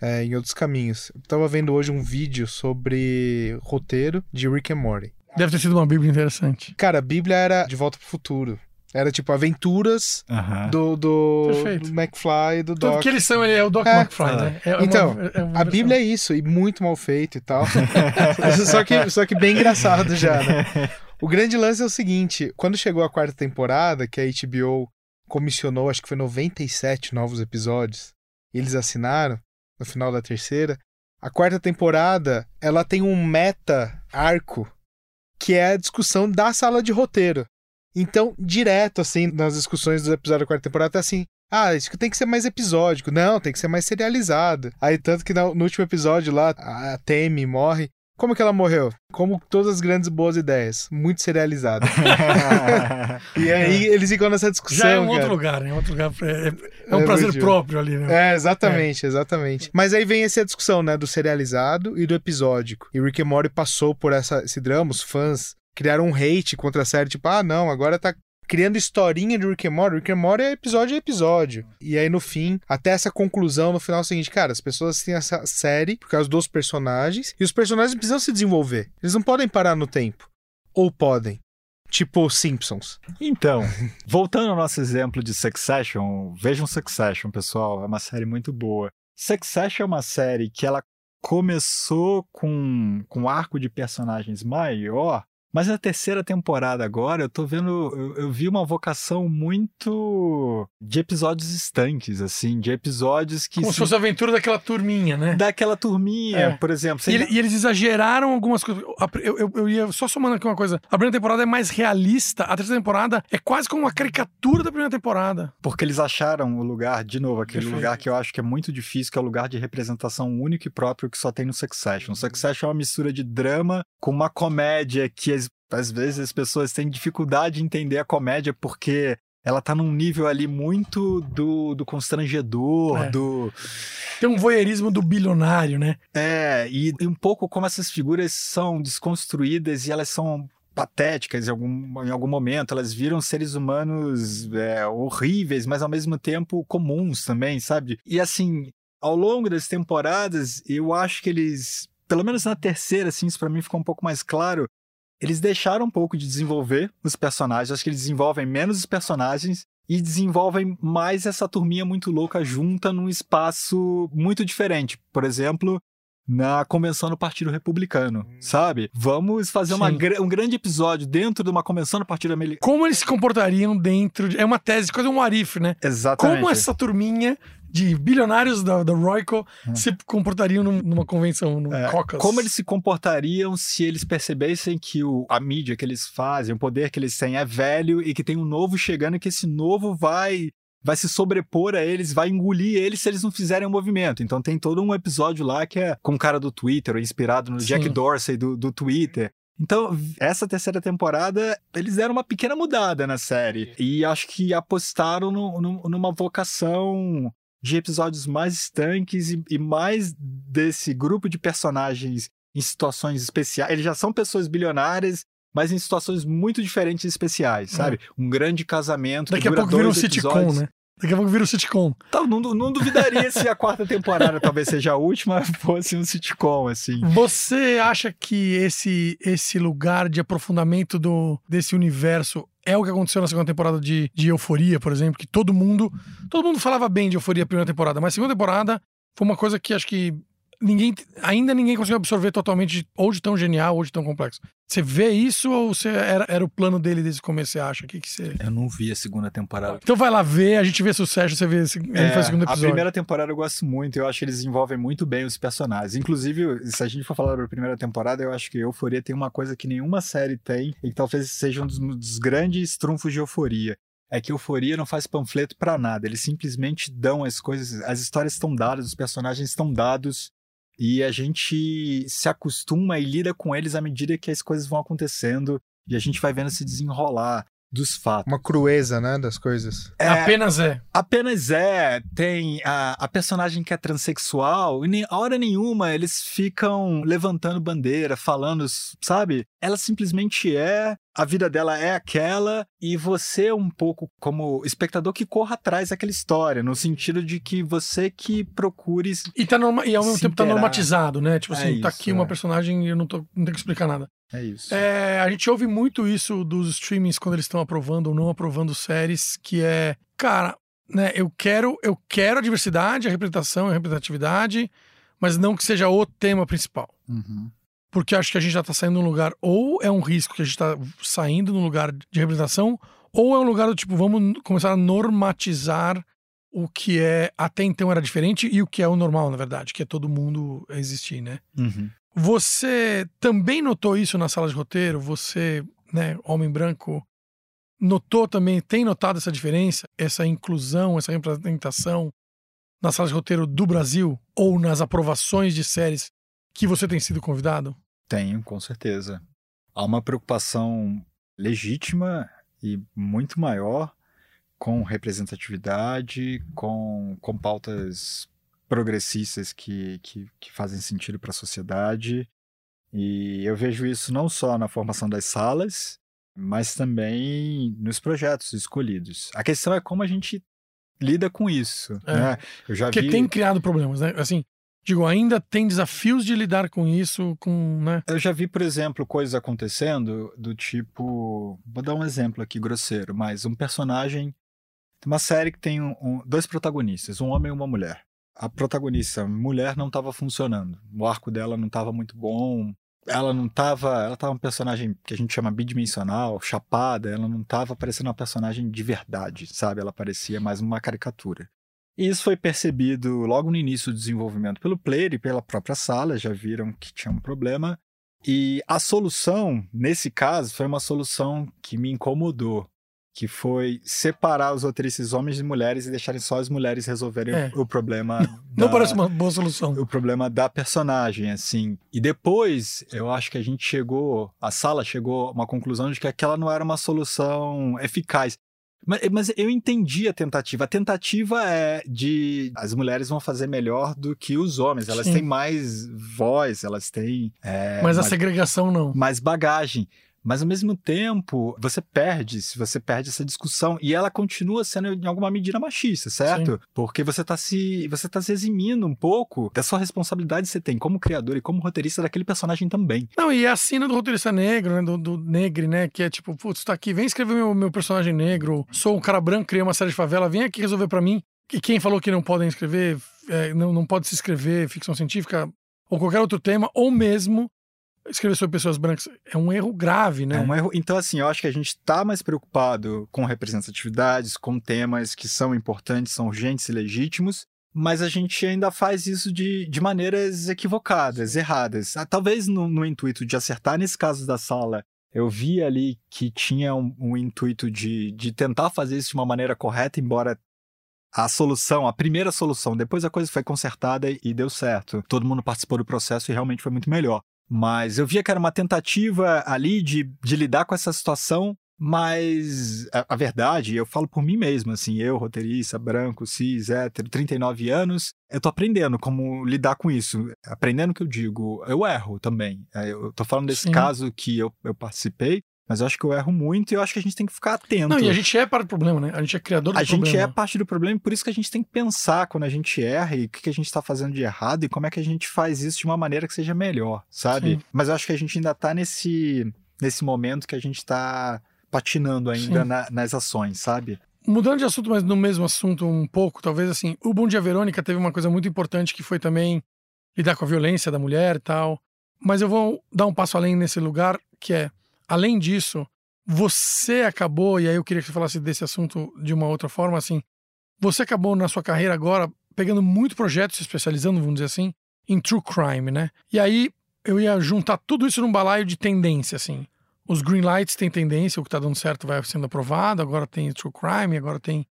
é, em outros caminhos. Eu tava vendo hoje um vídeo sobre roteiro de Rick and Morty. Deve ter sido uma bíblia interessante. Cara, a Bíblia era De Volta pro Futuro. Era tipo aventuras Aham. do, do, Perfeito. do McFly e do Tudo Doc. que eles são, ele é o Doc É. McFly, né? É uma- Então, é uma A. Bíblia é isso, e muito mal feito e tal. só, que, só que bem engraçado já, né? O grande lance é o seguinte: quando chegou a quarta temporada, que a HBO comissionou, acho que foi 97 novos episódios, eles assinaram no final da terceira, a quarta temporada ela tem um meta-arco que é a discussão da sala de roteiro. Então, direto, assim, nas discussões dos episódios da quarta temporada, tá assim. Ah, isso que tem que ser mais episódico. Não, tem que ser mais serializado. Aí, tanto que no último episódio lá, a Temi morre. Como que ela morreu? Como todas as grandes boas ideias. Muito serializado. e aí, eles ficam nessa discussão. Já é um outro cara. lugar, né? É um outro lugar. pra- É, é um É prazer próprio ali, né? É, exatamente, exatamente. Mas aí vem essa discussão, né, do serializado e do episódico. E Rick and Morty passou por essa, esse drama, os fãs criaram um hate contra a série, tipo, ah, não, agora tá criando historinha de Rick and Morty. Rick and Morty é episódio a episódio. E aí, no fim, até essa conclusão, no final é o seguinte, cara, as pessoas têm essa série por causa dos personagens, e os personagens precisam se desenvolver. Eles não podem parar no tempo. Ou podem. Tipo Simpsons. Então, voltando ao nosso exemplo de Succession, vejam Succession, pessoal, é uma série muito boa. Succession é uma série que ela começou com, com um arco de personagens maior, mas na terceira temporada agora eu tô vendo, eu, eu vi uma vocação muito de episódios estanques, assim, de episódios que Como se se- fosse a aventura daquela turminha, né? daquela turminha, É. por exemplo. E, ele- e eles exageraram algumas coisas. Eu, eu, eu ia só somando aqui uma coisa. A primeira temporada é mais realista, a terceira temporada é quase como uma caricatura da primeira temporada. Porque eles acharam o lugar, de novo, aquele Perfeito. lugar que eu acho que é muito difícil, que é o lugar de representação único e próprio que só tem no Succession. Succession é uma mistura de drama com uma comédia que às, às vezes as pessoas têm dificuldade de entender a comédia porque ela tá num nível ali muito do, do constrangedor, É. do. Tem um voyeurismo do bilionário, né? É, e, e um pouco como essas figuras são desconstruídas e elas são patéticas em algum, em algum momento, elas viram seres humanos é, horríveis, mas ao mesmo tempo comuns também, sabe? E assim, ao longo das temporadas, eu acho que eles pelo menos na terceira, assim, isso pra mim ficou um pouco mais claro. Eles deixaram um pouco de desenvolver os personagens. Acho que eles desenvolvem menos os personagens e desenvolvem mais essa turminha muito louca junta num espaço muito diferente. Por exemplo, na convenção do Partido Republicano, sabe? Vamos fazer uma, um grande episódio dentro de uma convenção do Partido Americano. Como eles se comportariam dentro de... É uma tese, quase um arif, né? Exatamente. Como essa turminha de bilionários da, da Royco hum. se comportariam numa convenção, no é, Caucus. Como eles se comportariam se eles percebessem que o, a mídia que eles fazem, o poder que eles têm é velho e que tem um novo chegando e que esse novo vai vai se sobrepor a eles, vai engolir eles se eles não fizerem o um movimento. Então tem todo um episódio lá que é com o cara do Twitter, inspirado no Sim. Jack Dorsey do, do Twitter. Então, essa terceira temporada, eles deram uma pequena mudada na série. E acho que apostaram no, no, numa vocação de episódios mais estanques e, e mais desse grupo de personagens em situações especiais. Eles já são pessoas bilionárias, mas em situações muito diferentes e especiais, é. sabe? Um grande casamento. Daqui a pouco vira um sitcom, né? Daqui a pouco vira um sitcom. Tá, não, não duvidaria se a quarta temporada talvez seja a última, fosse um sitcom, assim. Você acha que esse, esse lugar de aprofundamento do, desse universo é o que aconteceu na segunda temporada de, de Euforia, por exemplo, que todo mundo. Todo mundo falava bem de Euforia a primeira temporada, mas segunda temporada foi uma coisa que acho que ninguém ainda ninguém conseguiu absorver totalmente, ou de tão genial, ou de tão complexo. Você vê isso ou você era, era o plano dele desde o começo, você acha? O que, que você. Eu não vi a segunda temporada. Então vai lá ver, a gente vê se o Sérgio, você vê ele é, faz o segundo episódio. A primeira temporada eu gosto muito, eu acho que eles desenvolvem muito bem os personagens. Inclusive, se a gente for falar da primeira temporada, eu acho que Euforia tem uma coisa que nenhuma série tem, e que talvez seja um dos, dos grandes trunfos de Euforia é que Euforia não faz panfleto para nada. Eles simplesmente dão as coisas, as histórias estão dadas, os personagens estão dados e a gente se acostuma e lida com eles à medida que as coisas vão acontecendo e a gente vai vendo se desenrolar dos fatos. Uma crueza, né, das coisas. É, apenas é. Apenas é. Tem a, a personagem que é transexual e nem, a hora nenhuma eles ficam levantando bandeira, falando, sabe? Ela simplesmente é, a vida dela é aquela e você um pouco como espectador que corra atrás daquela história, no sentido de que você que procure E, tá norma... e ao mesmo tempo tá normatizado, né? Tipo é assim, é isso, tá aqui é. uma personagem e eu não, tô, não tenho que explicar nada. É isso. É, a gente ouve muito isso dos streamings quando eles estão aprovando ou não aprovando séries, que é, cara, né, eu quero, eu quero a diversidade, a representação, a representatividade, mas não que seja o tema principal. Uhum. Porque acho que a gente já está saindo num lugar, ou é um risco que a gente está saindo num lugar de representação, ou é um lugar do tipo, vamos começar a normatizar o que é até então era diferente e o que é o normal, na verdade, que é todo mundo existir, né? Uhum. Você também notou isso na sala de roteiro? Você, né, homem branco, notou também, tem notado essa diferença, essa inclusão, essa representação na sala de roteiro do Brasil ou nas aprovações de séries que você tem sido convidado? Tenho, com certeza. Há uma preocupação legítima e muito maior com representatividade, com, com pautas progressistas que, que, que fazem sentido para a sociedade. E eu vejo isso não só na formação das salas, mas também nos projetos escolhidos. A questão é como a gente lida com isso. É. Né? Eu já Porque vi... tem criado problemas, né? Assim, digo, ainda tem desafios de lidar com isso, com, né? Eu já vi, por exemplo, coisas acontecendo do tipo, vou dar um exemplo aqui grosseiro, mas um personagem, uma série que tem um, um, dois protagonistas, um homem e uma mulher a protagonista, mulher, não estava funcionando. O arco dela não estava muito bom. Ela não estava. Ela estava um personagem que a gente chama bidimensional, chapada. Ela não estava parecendo uma personagem de verdade, sabe? Ela parecia mais uma caricatura. E isso foi percebido logo no início do desenvolvimento pelo player e pela própria sala, já viram que tinha um problema. E a solução, nesse caso, foi uma solução que me incomodou, que foi separar os roteiristas homens e mulheres e deixarem só as mulheres resolverem é. o, problema. Não, da, parece uma boa solução. O problema da personagem, assim. E depois, eu acho que a gente chegou, a sala chegou a uma conclusão de que aquela não era uma solução eficaz. Mas, mas, eu entendi a tentativa. A tentativa é de as mulheres vão fazer melhor do que os homens. Elas Sim. têm mais voz, elas têm. É, mas a segregação não. Mais bagagem. Mas ao mesmo tempo, você perde, se você perde essa discussão e ela continua sendo em alguma medida machista, certo? Sim. Porque você tá se você tá se eximindo um pouco da sua responsabilidade que você tem como criador e como roteirista daquele personagem também. Não, e a cena do roteirista negro, né, do, do negre, né, que é tipo, putz, tá aqui, vem escrever meu, meu personagem negro, sou um cara branco, criei uma série de favela, vem aqui resolver para mim. E quem falou que não podem escrever, é, não, não pode se escrever ficção científica ou qualquer outro tema, ou mesmo escrever sobre pessoas brancas é um erro grave, né? É um erro. Então, assim, eu acho que a gente está mais preocupado com representatividades, com temas que são importantes, são urgentes e legítimos, mas a gente ainda faz isso de, de maneiras equivocadas, erradas. Ah, talvez no, no intuito de acertar nesse caso da sala. Eu vi ali que tinha um, um intuito de, de tentar fazer isso de uma maneira correta, embora a solução, a primeira solução, depois a coisa foi consertada e deu certo. Todo mundo participou do processo e realmente foi muito melhor. Mas eu via que era uma tentativa ali de, de lidar com essa situação, mas a, a, verdade, eu falo por mim mesmo, assim, eu, roteirista, branco, cis, hétero, 39 anos, eu tô aprendendo como lidar com isso. Aprendendo que eu digo, eu erro também. É, eu tô falando desse Sim. caso que eu, eu participei, mas eu acho que eu erro muito e eu acho que a gente tem que ficar atento. Não, e a gente é parte do problema, né? A gente é criador do a problema. A gente é parte do problema e por isso que a gente tem que pensar quando a gente erra e o que a gente está fazendo de errado e como é que a gente faz isso de uma maneira que seja melhor, sabe? Sim. Mas eu acho que a gente ainda está nesse, nesse momento que a gente está patinando ainda na, nas ações, sabe? Mudando de assunto, mas no mesmo assunto um pouco, talvez assim, o Bom Dia Verônica teve uma coisa muito importante que foi também lidar com a violência da mulher e tal. Mas eu vou dar um passo além nesse lugar, que é, além disso, você acabou, e aí eu queria que você falasse desse assunto de uma outra forma, assim, você acabou na sua carreira agora pegando muito projeto, se especializando, vamos dizer assim, em true crime, né? E aí eu ia juntar tudo isso num balaio de tendência, assim. Os green lights têm tendência, o que tá dando certo vai sendo aprovado, agora tem true crime, agora tem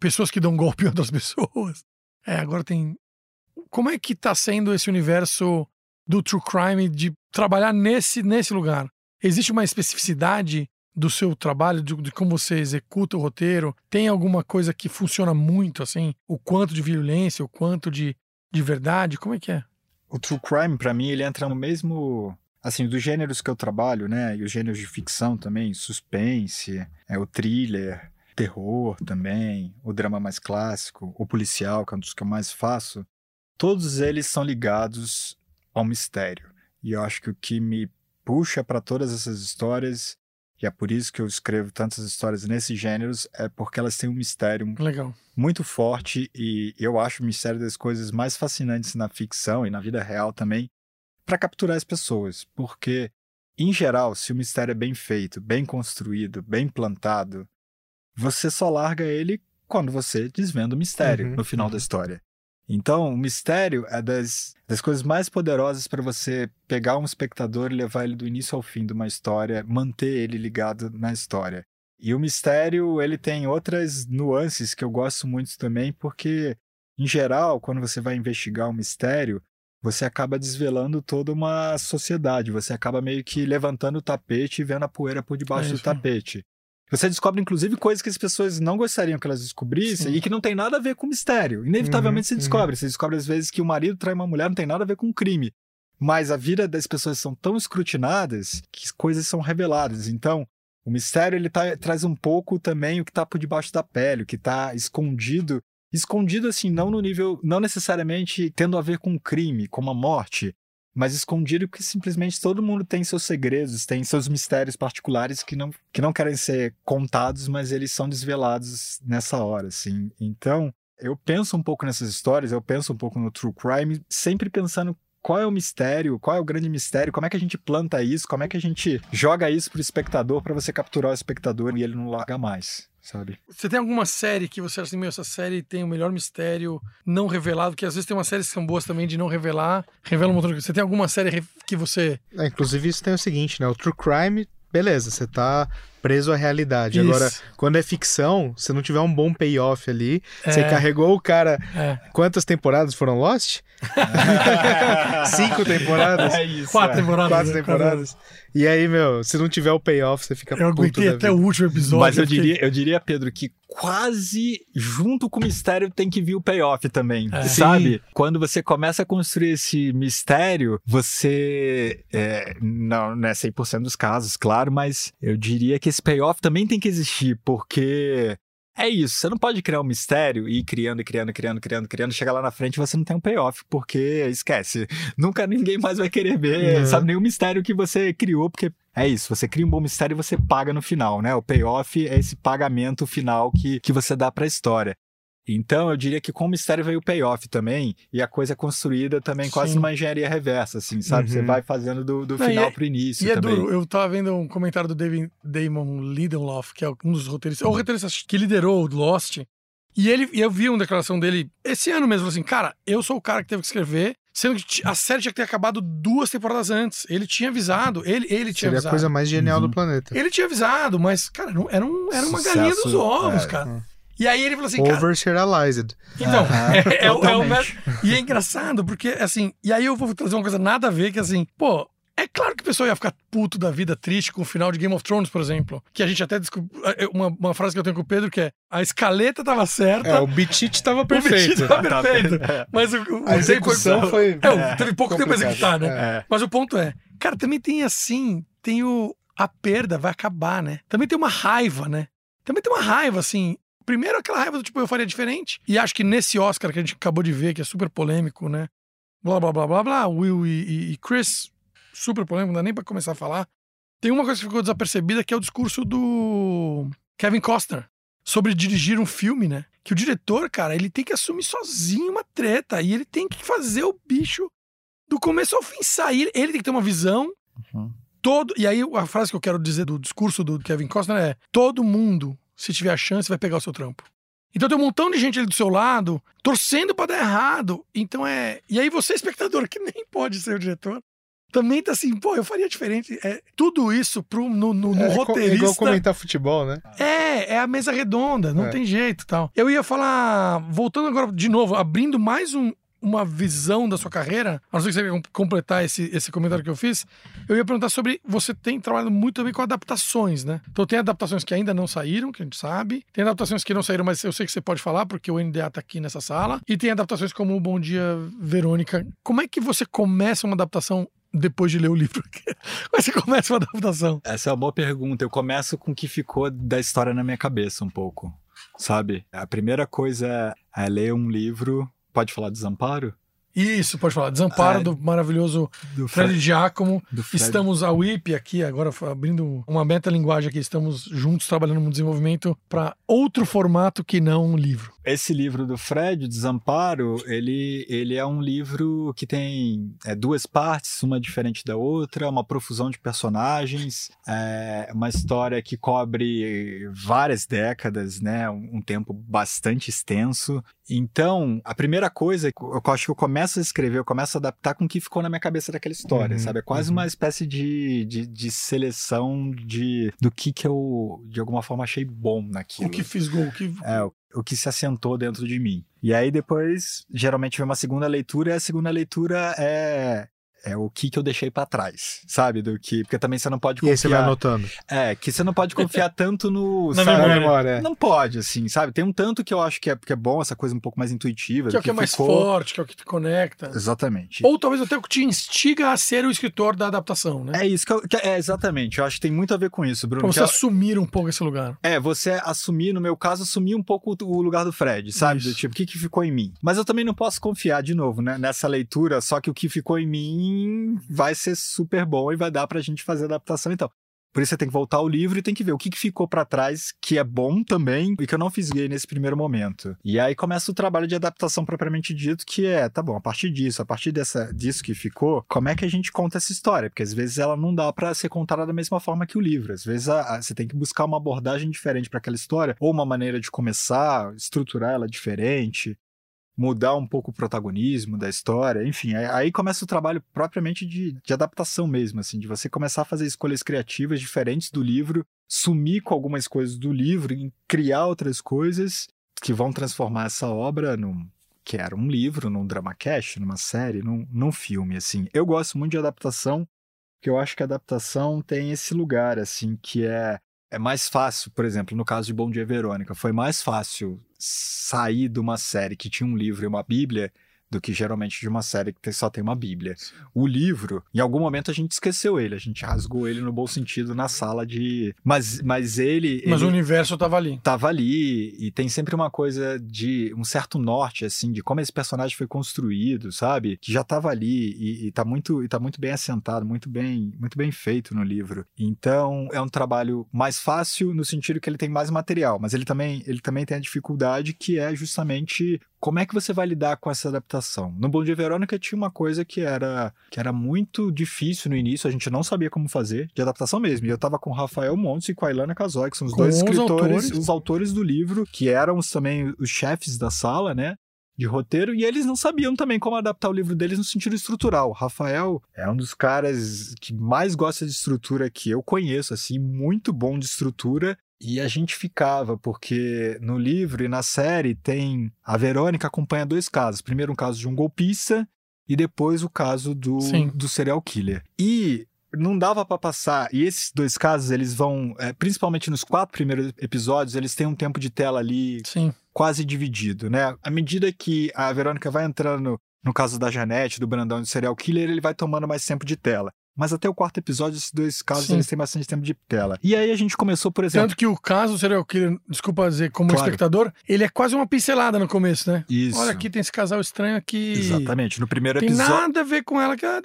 pessoas que dão golpe em outras pessoas. É, agora tem. Como é que tá sendo esse universo do true crime de trabalhar nesse, nesse lugar? Existe uma especificidade do seu trabalho, de, de, como você executa o roteiro? Tem alguma coisa que funciona muito, assim? O quanto de violência, o quanto de, de verdade? Como é que é? O true crime, para mim, ele entra no mesmo. Assim, dos gêneros que eu trabalho, né? E os gêneros de ficção também, suspense, é o thriller, terror também, o drama mais clássico, o policial, que é um dos que eu mais faço. Todos eles são ligados ao mistério. E eu acho que o que me puxa para todas essas histórias e é por isso que eu escrevo tantas histórias nesses gêneros, é porque elas têm um mistério Legal. muito forte e eu acho o mistério das coisas mais fascinantes na ficção e na vida real também, para capturar as pessoas. Porque, em geral, se o mistério é bem feito, bem construído, bem plantado, você só larga ele quando você desvenda o mistério uhum, no final uhum. da história. Então, o mistério é das, das coisas mais poderosas para você pegar um espectador e levar ele do início ao fim de uma história, manter ele ligado na história. E o mistério, ele tem outras nuances que eu gosto muito também, porque, em geral, quando você vai investigar um mistério, você acaba desvelando toda uma sociedade, você acaba meio que levantando o tapete e vendo a poeira por debaixo é do tapete. Você descobre, inclusive, coisas que as pessoas não gostariam que elas descobrissem Sim. e que não tem nada a ver com mistério. Inevitavelmente uhum, você descobre. Uhum. Você descobre, às vezes, que o marido trai uma mulher não tem nada a ver com um crime. Mas a vida das pessoas são tão escrutinadas que coisas são reveladas. Então, o mistério ele tá, traz um pouco também o que está por debaixo da pele, o que está escondido. Escondido, assim, não no nível, não necessariamente tendo a ver com um crime, como a morte, mas escondido porque simplesmente todo mundo tem seus segredos, tem seus mistérios particulares que não, que não querem ser contados, mas eles são desvelados nessa hora, assim. Então, eu penso um pouco nessas histórias, eu penso um pouco no true crime, sempre pensando qual é o mistério, qual é o grande mistério, como é que a gente planta isso, como é que a gente joga isso pro espectador para você capturar o espectador e ele não larga mais sabe? Você tem alguma série que você acha assim, meu, essa série tem o melhor mistério não revelado? Que às vezes tem umas séries que são boas também de não revelar, revela um montão Você tem alguma série que você. É, inclusive, isso tem o seguinte, né? O True Crime, beleza, você tá preso à realidade. Isso. Agora, quando é ficção, se não tiver um bom payoff ali, É. você carregou o cara. É. Quantas temporadas foram Lost? Cinco temporadas? É isso. Quatro é. temporadas. Quatro né, temporadas. E aí, meu, se não tiver o payoff, você fica? Eu aguentei até vida. o último episódio. Mas eu fiquei- diria, eu diria, Pedro, que quase junto com o mistério tem que vir o payoff também, É. sabe? Quando você começa a construir esse mistério, você. É, não, não é 100% dos casos, claro, mas eu diria que esse payoff também tem que existir, porque. É isso, você não pode criar um mistério e ir criando, criando, criando, criando, criando, chegar lá na frente e você não tem um payoff, porque esquece, nunca ninguém mais vai querer ver, Uhum. sabe, nenhum mistério que você criou, porque é isso, você cria um bom mistério e você paga no final, né? O payoff é esse pagamento final que, que você dá pra história. Então, eu diria que com o mistério veio o payoff também, e a coisa é construída também quase Sim. numa engenharia reversa, assim, sabe? Você Uhum. vai fazendo do, do Não, final é- pro início E é também. duro, eu tava vendo um comentário do David Damon Lindelof, que é um dos roteiristas, é o roteirista que liderou o Lost, e ele e eu vi uma declaração dele esse ano mesmo, assim, cara, eu sou o cara que teve que escrever, sendo que a série tinha que ter acabado duas temporadas antes. Ele tinha avisado, ele, ele tinha Seria a avisado. coisa mais genial Uhum. do planeta. Ele tinha avisado, mas, cara, era, um, era uma Sucesso, galinha dos ovos, é. cara. E aí ele falou assim, cara, Over-serialized. então, Aham, é, é o- é o totalmente. E é engraçado, porque, assim, e aí eu vou trazer uma coisa nada a ver, que assim, pô, é claro que a pessoa ia ficar puto da vida, triste com o final de Game of Thrones, por exemplo. Que a gente até descobriu. Uma, uma frase que eu tenho com o Pedro que é: a escaleta tava certa. É, o Bichit tava o perfeito. tava Tá perfeito. Mas o, o A tempo execução foi. É, o- teve pouco tempo pra complicado. executar, né? É. Mas o ponto é, cara, também tem assim, tem o. A perda vai acabar, né? Também tem uma raiva, né? Também tem uma raiva, assim. Primeiro aquela raiva do tipo, eu faria diferente. E acho que nesse Oscar que a gente acabou de ver, que é super polêmico, né? Blá, blá, blá, blá, blá. Will e, e- e Chris, super polêmico, não dá nem pra começar a falar. Tem uma coisa que ficou desapercebida, que é o discurso do Kevin Costner. Sobre dirigir um filme, né? Que o diretor, cara, ele tem que assumir sozinho uma treta. E ele tem que fazer o bicho do começo ao fim sair. Ele tem que ter uma visão. Uhum. Todo. E aí a frase que eu quero dizer do discurso do Kevin Costner é: todo mundo, se tiver a chance, vai pegar o seu trampo. Então tem um montão de gente ali do seu lado torcendo pra dar errado. Então é. E aí você, espectador, que nem pode ser o diretor, também tá assim, pô, eu faria diferente. É, tudo isso pro, no, no, no É, co- é roteirista. igual comentar futebol, né? É, é a mesa redonda, não É. tem jeito e tal. Eu ia falar, voltando agora de novo, abrindo mais um- uma visão da sua carreira, a não ser que você queira completar esse, esse comentário que eu fiz, eu ia perguntar sobre, você tem trabalhado muito também com adaptações, né? Então tem adaptações que ainda não saíram, que a gente sabe, tem adaptações que não saíram, mas eu sei que você pode falar, porque o NDA tá aqui nessa sala, e tem adaptações como o Bom Dia, Verônica. Como é que você começa uma adaptação depois de ler o livro? Como é você começa uma adaptação? Essa é uma boa pergunta. Eu começo com o que ficou da história na minha cabeça um pouco, sabe? A primeira coisa é ler um livro. Pode falar Desamparo? Isso, pode falar. Desamparo Ah, do maravilhoso Do Fred Giacomo. do Fred. Estamos a WIP aqui, agora abrindo uma metalinguagem aqui, estamos juntos trabalhando no desenvolvimento para outro formato que não um livro. Esse livro do Fred, Desamparo, ele, ele é um livro que tem é, duas partes, uma diferente da outra, uma profusão de personagens, é, uma história que cobre várias décadas, né? Um, um tempo bastante extenso. Então, a primeira coisa, eu acho que eu começo a escrever, eu começo a adaptar com o que ficou na minha cabeça daquela história, Uhum, sabe? É quase uhum. uma espécie de, de, de seleção de, do que, que eu, de alguma forma, achei bom naquilo. O que fisgou, o que. É, o, o que se assentou dentro de mim. E aí depois, geralmente vem uma segunda leitura, e a segunda leitura é é o que que eu deixei pra trás, sabe? Do que, porque também você não pode E aí você vai confiar. anotando. É, que você não pode confiar tanto no, Na sabe? memória. memória, é. Não pode, assim, sabe? Tem um tanto que eu acho que é, que é bom, essa coisa um pouco mais intuitiva. que é o que é mais ficou. forte, que é o que te conecta. Exatamente. Ou talvez até o que te instiga a ser o escritor da adaptação, né? É isso que eu. que é, exatamente. Eu acho que tem muito a ver com isso, Bruno. Pra você eu- assumir um pouco esse lugar. É, você assumir, no meu caso, assumir um pouco o lugar do Fred, sabe? Isso. Do tipo, o que, que ficou em mim? Mas eu também não posso confiar, de novo, né, nessa leitura, só que o que ficou em mim vai ser super bom e vai dar pra gente fazer adaptação então. Por isso você tem que voltar ao livro e tem que ver o que, que ficou pra trás, que é bom também, e que eu não fisguei nesse primeiro momento. E aí começa o trabalho de adaptação propriamente dito, que é, tá bom, a partir disso, a partir dessa, disso que ficou, como é que a gente conta essa história? Porque às vezes ela não dá pra ser contada da mesma forma que o livro. Às vezes a- a- você tem que buscar uma abordagem diferente pra aquela história, ou uma maneira de começar, estruturar ela diferente. Mudar um pouco o protagonismo da história, enfim, aí começa o trabalho propriamente de, de adaptação mesmo, assim, de você começar a fazer escolhas criativas diferentes do livro, sumir com algumas coisas do livro criar outras coisas que vão transformar essa obra num que era um livro, num drama cast, numa série, num, num filme, assim. Eu gosto muito de adaptação, porque eu acho que a adaptação tem esse lugar, assim, que é é mais fácil, por exemplo, no caso de Bom Dia Verônica, foi mais fácil sair de uma série que tinha um livro e uma bíblia do que geralmente de uma série que só tem uma Bíblia. O livro, em algum momento a gente esqueceu ele, a gente rasgou ele no bom sentido na sala de. Mas, mas ele. Mas ele o universo tava ali. Tava ali, e tem sempre uma coisa de um certo norte, assim, de como esse personagem foi construído, sabe? Que já tava ali e, e, tá, muito, e tá muito bem assentado, muito bem, muito bem feito no livro. Então, é um trabalho mais fácil no sentido que ele tem mais material, mas ele também, ele também tem a dificuldade que é justamente como é que você vai lidar com essa adaptação? No Bom Dia Verônica tinha uma coisa que era, que era muito difícil no início, a gente não sabia como fazer, de adaptação mesmo. E eu tava com o Rafael Montes e com a Ilana Casoy, que são os Com dois escritores, autores. os autores do livro, que eram também os chefes da sala, né? De roteiro, e eles não sabiam também como adaptar o livro deles no sentido estrutural. O Rafael é um dos caras que mais gosta de estrutura que eu conheço, assim, muito bom de estrutura. E a gente ficava, porque no livro e na série tem. A Verônica acompanha dois casos. Primeiro, um caso de um golpista, e depois o caso do, Sim. do serial killer. E não dava pra passar. E esses dois casos, eles vão, é, principalmente nos quatro primeiros episódios, eles têm um tempo de tela ali Sim. quase dividido, né? À medida que a Verônica vai entrando no caso da Janete, do Brandão e do serial killer, ele vai tomando mais tempo de tela. Mas até o quarto episódio, esses dois casos, Sim. eles têm bastante tempo de tela. E aí a gente começou, por exemplo. Tanto que o caso serial killer, desculpa dizer, como Claro. espectador, ele é quase uma pincelada no começo, né? Isso. Olha, aqui tem esse casal estranho aqui. Exatamente. No primeiro Tem episódio. nada a ver com ela. que- ah.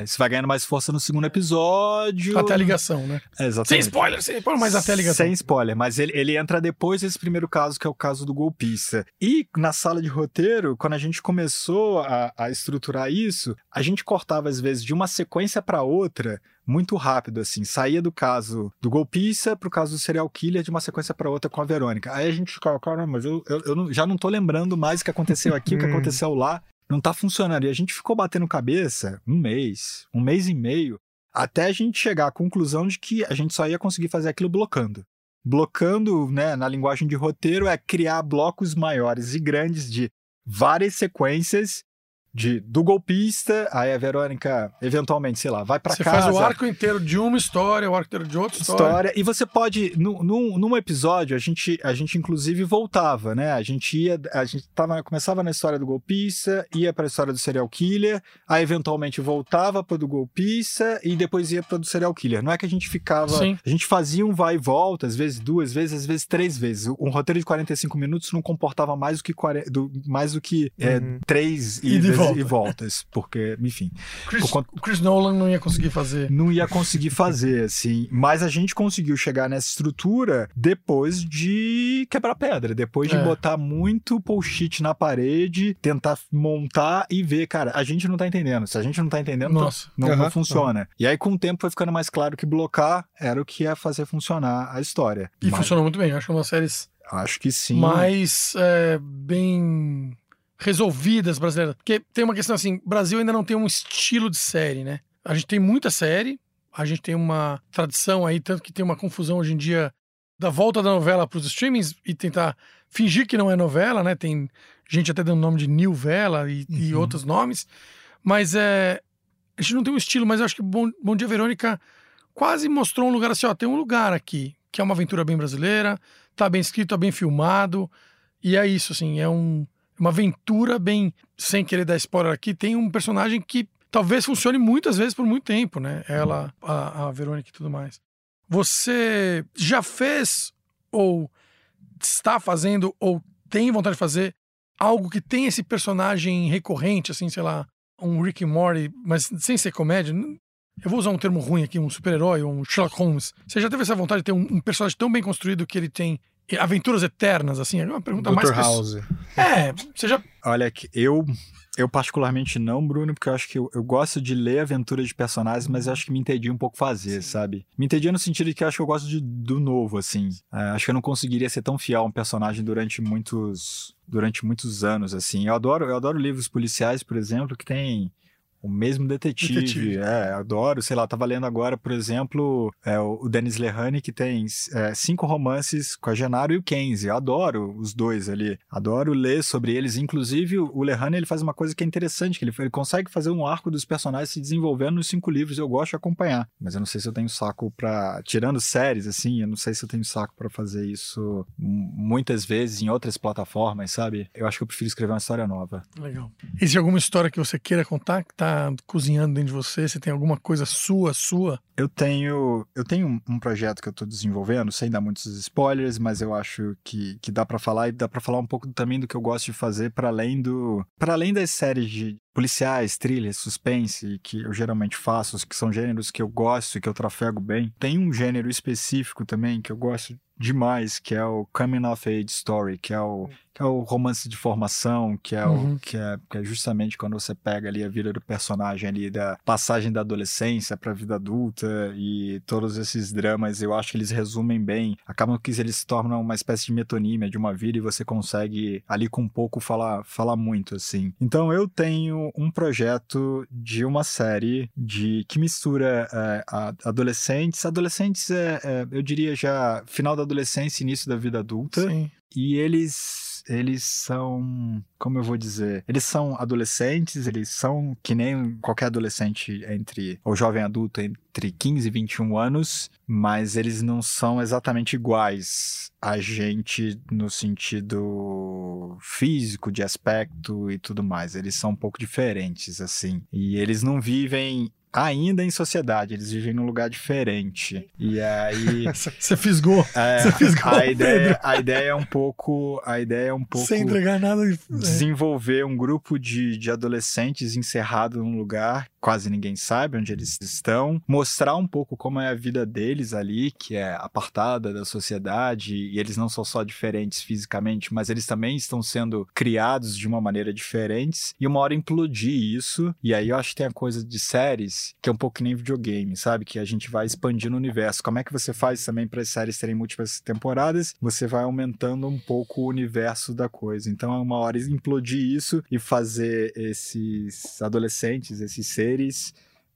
É, isso vai ganhando mais força no segundo episódio. Até a ligação, né? É, exatamente. Sem spoiler, sem spoiler, mas até a ligação. Sem spoiler, mas ele, ele entra depois desse primeiro caso, que é o caso do golpista. E na sala de roteiro, quando a gente começou a, a estruturar isso, a gente cortava às vezes de uma sequência para outra muito rápido, assim. Saía do caso do golpista pro caso do serial killer de uma sequência para outra com a Verônica. Aí a gente ficava, caramba, mas eu, eu, eu não- já não tô lembrando mais o que aconteceu aqui, o que Hum. aconteceu lá. Não tá funcionando. E a gente ficou batendo cabeça um mês, um mês e meio, até a gente chegar à conclusão de que a gente só ia conseguir fazer aquilo blocando. Blocando, né, na linguagem de roteiro, é criar blocos maiores e grandes de várias sequências de, do golpista, aí a Verônica, eventualmente, sei lá, vai pra Você casa. faz o arco inteiro de uma história, o arco inteiro de outra história. História. E você pode, num, num, num episódio, a gente, a gente inclusive voltava, né? A gente ia, a gente tava, começava na história do golpista, ia pra história do serial killer, aí eventualmente voltava pro do golpista e depois ia pro do serial killer. Não é que a gente ficava, Sim. a gente fazia um vai e volta, às vezes duas vezes, às vezes três vezes. Um roteiro de 45 minutos não comportava mais do que, 40, do, mais do que é, Uhum. três E de idas volta. e voltas, porque, enfim Chris, Por conta- O Chris Nolan não ia conseguir fazer. não ia conseguir fazer, assim. Mas a gente conseguiu chegar nessa estrutura depois de quebrar pedra, depois de É. botar muito post-it na parede, tentar montar e ver, cara, a gente não tá entendendo. Se a gente não tá entendendo, Nossa. não, não Aham, funciona. E aí, com o tempo, foi ficando mais claro que blocar era o que ia fazer funcionar a história. E Mas funcionou muito bem. Acho que é uma das séries Acho que sim. mais é, bem resolvidas brasileiras. Porque tem uma questão assim: Brasil ainda não tem um estilo de série, né? A gente tem muita série, a gente tem uma tradição aí, tanto que tem uma confusão hoje em dia da volta da novela para os streamings e tentar fingir que não é novela, né? Tem gente até dando nome de New Vela e, e Uhum. outros nomes. Mas é. A gente não tem um estilo, mas eu acho que Bom, Bom Dia Verônica quase mostrou um lugar assim, ó, tem um lugar aqui, que é uma aventura bem brasileira, tá bem escrito, tá bem filmado, e é isso, assim, é um, uma aventura bem, sem querer dar spoiler aqui, tem um personagem que talvez funcione muitas vezes por muito tempo, né? Ela, a, a Verônica e tudo mais. Você já fez ou está fazendo ou tem vontade de fazer algo que tem esse personagem recorrente, assim, sei lá, um Rick Morty, mas sem ser comédia? Eu vou usar um termo ruim aqui, um super-herói um Sherlock Holmes. Você já teve essa vontade de ter um, um personagem tão bem construído que ele tem aventuras eternas, assim? É uma pergunta mais... Dr. pesso- House. É, você já... Olha, eu Eu particularmente não, Bruno, porque eu acho que eu, eu gosto de ler aventuras de personagens, mas eu acho que me entendi um pouco fazer, Sim. sabe? Me entendi no sentido de que eu acho que eu gosto de, do novo, assim. É, acho que eu não conseguiria ser tão fiel a um personagem durante muitos durante muitos anos, assim. Eu adoro, eu adoro livros policiais, por exemplo, que tem o mesmo detetive, detetive. É, adoro. Sei lá, tava lendo agora, por exemplo, é, o Denis Lehane, que tem é, cinco romances com a Genaro e o Kenzie. Eu adoro os dois ali. Adoro ler sobre eles. Inclusive, o Lehane, ele faz uma coisa que é interessante, que ele, ele consegue fazer um arco dos personagens se desenvolvendo nos cinco livros. Eu gosto de acompanhar. Mas eu não sei se eu tenho saco para Tirando séries, assim, eu não sei se eu tenho saco para fazer isso muitas vezes em outras plataformas, sabe? Eu acho que eu prefiro escrever uma história nova. Legal. Existe alguma história que você queira contar que tá cozinhando dentro de você? Você tem alguma coisa sua, sua? Eu tenho, eu tenho um projeto que eu estou desenvolvendo, sem dar muitos spoilers, mas eu acho que, que dá para falar e dá para falar um pouco também do que eu gosto de fazer para além do, para além das séries de policiais, thrillers, suspense que eu geralmente faço, que são gêneros que eu gosto e que eu trafego bem. Tem um gênero específico também que eu gosto demais, que é o Coming of Age Story, que é o que é o romance de formação, que é, uhum. o, que, é, que é justamente quando você pega ali a vida do personagem ali, da passagem da adolescência para a vida adulta e todos esses dramas, eu acho que eles resumem bem. Acabam que eles se tornam uma espécie de metonímia de uma vida e você consegue ali com pouco falar, falar muito, assim. Então eu tenho um projeto de uma série de que mistura é, adolescentes, adolescentes é, é, eu diria já final da adolescência, início da vida adulta. Sim. E eles eles são, como eu vou dizer, eles são adolescentes, eles são que nem qualquer adolescente entre, ou jovem adulto entre 15 e 21 anos, mas eles não são exatamente iguais a gente no sentido físico, de aspecto e tudo mais. Eles são um pouco diferentes, assim. E eles não vivem ainda em sociedade, eles vivem num lugar diferente. E aí. Você fisgou. É, Você fisgou. A ideia, a ideia é um pouco. A ideia é um pouco. Sem entregar nada. Desenvolver um grupo de, de adolescentes encerrado num lugar quase ninguém sabe onde eles estão, mostrar um pouco como é a vida deles ali, que é apartada da sociedade, e eles não são só diferentes fisicamente, mas eles também estão sendo criados de uma maneira diferente, e uma hora implodir isso, e aí eu acho que tem a coisa de séries, que é um pouco que nem videogame, sabe? Que a gente vai expandindo o universo. Como é que você faz também para as séries terem múltiplas temporadas? Você vai aumentando um pouco o universo da coisa. Então é uma hora implodir isso e fazer esses adolescentes, esses seres, seres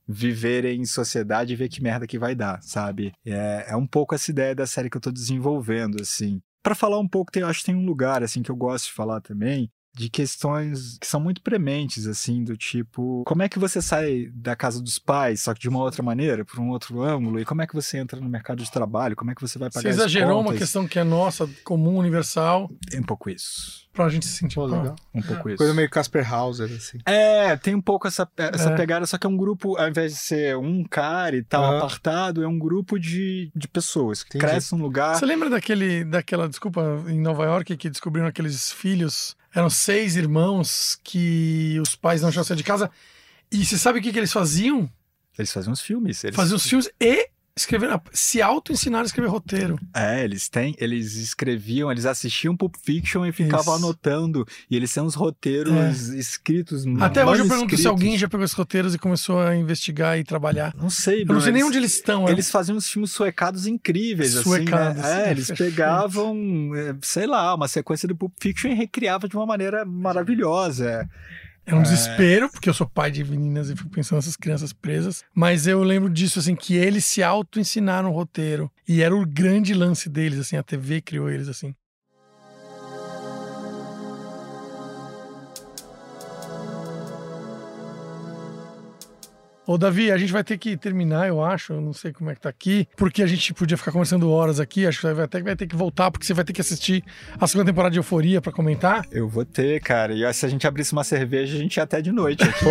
viverem em sociedade e ver que merda que vai dar, sabe? É, é um pouco essa ideia da série que eu tô desenvolvendo, assim. Para falar um pouco, tem, acho que tem um lugar, assim, que eu gosto de falar também, de questões que são muito prementes, assim, do tipo, como é que você sai da casa dos pais, só que de uma outra maneira, por um outro ângulo, e como é que você entra no mercado de trabalho, como é que você vai pagar Você exagerou uma questão que é nossa, comum, universal. É um pouco isso. Pra gente se sentir legal. Um pouco isso. Coisa meio Casper Hauser, assim. É, tem um pouco essa, essa é. pegada, só que é um grupo, ao invés de ser um cara e tal, apartado, é um grupo de, de pessoas que crescem num lugar. Você lembra daquele, daquela, desculpa, em Nova York, que descobriram aqueles filhos eram seis irmãos que os pais não tinham sair de casa. E você sabe o que, que eles faziam? Eles faziam os filmes. Eles... Faziam os filmes e escreveram, se auto-ensinaram a escrever roteiro. É, eles têm, eles escreviam, eles assistiam Pulp Fiction e ficavam Isso. anotando. E eles têm uns roteiros é. escritos. Até hoje eu pergunto se alguém já pegou esses roteiros e começou a investigar e trabalhar. Não sei, Eu não sei eles, nem onde eles estão. Eles é. faziam uns filmes suecados incríveis, suecados, assim, né? É, é eles pegavam, é, sei lá, uma sequência do Pulp Fiction e recriavam de uma maneira maravilhosa. É um é... desespero, porque eu sou pai de meninas e fico pensando nessas crianças presas. Mas eu lembro disso, assim, que eles se auto-ensinaram o roteiro. E era o grande lance deles, assim, a TV criou eles, assim. Ô, Davi, a gente vai ter que terminar, eu acho. Eu não sei como é que tá aqui. Porque a gente podia ficar conversando horas aqui. Acho que vai até vai ter que voltar, porque você vai ter que assistir a segunda temporada de Euforia para comentar. Eu vou ter, cara. E se a gente abrisse uma cerveja, a gente ia até de noite aqui.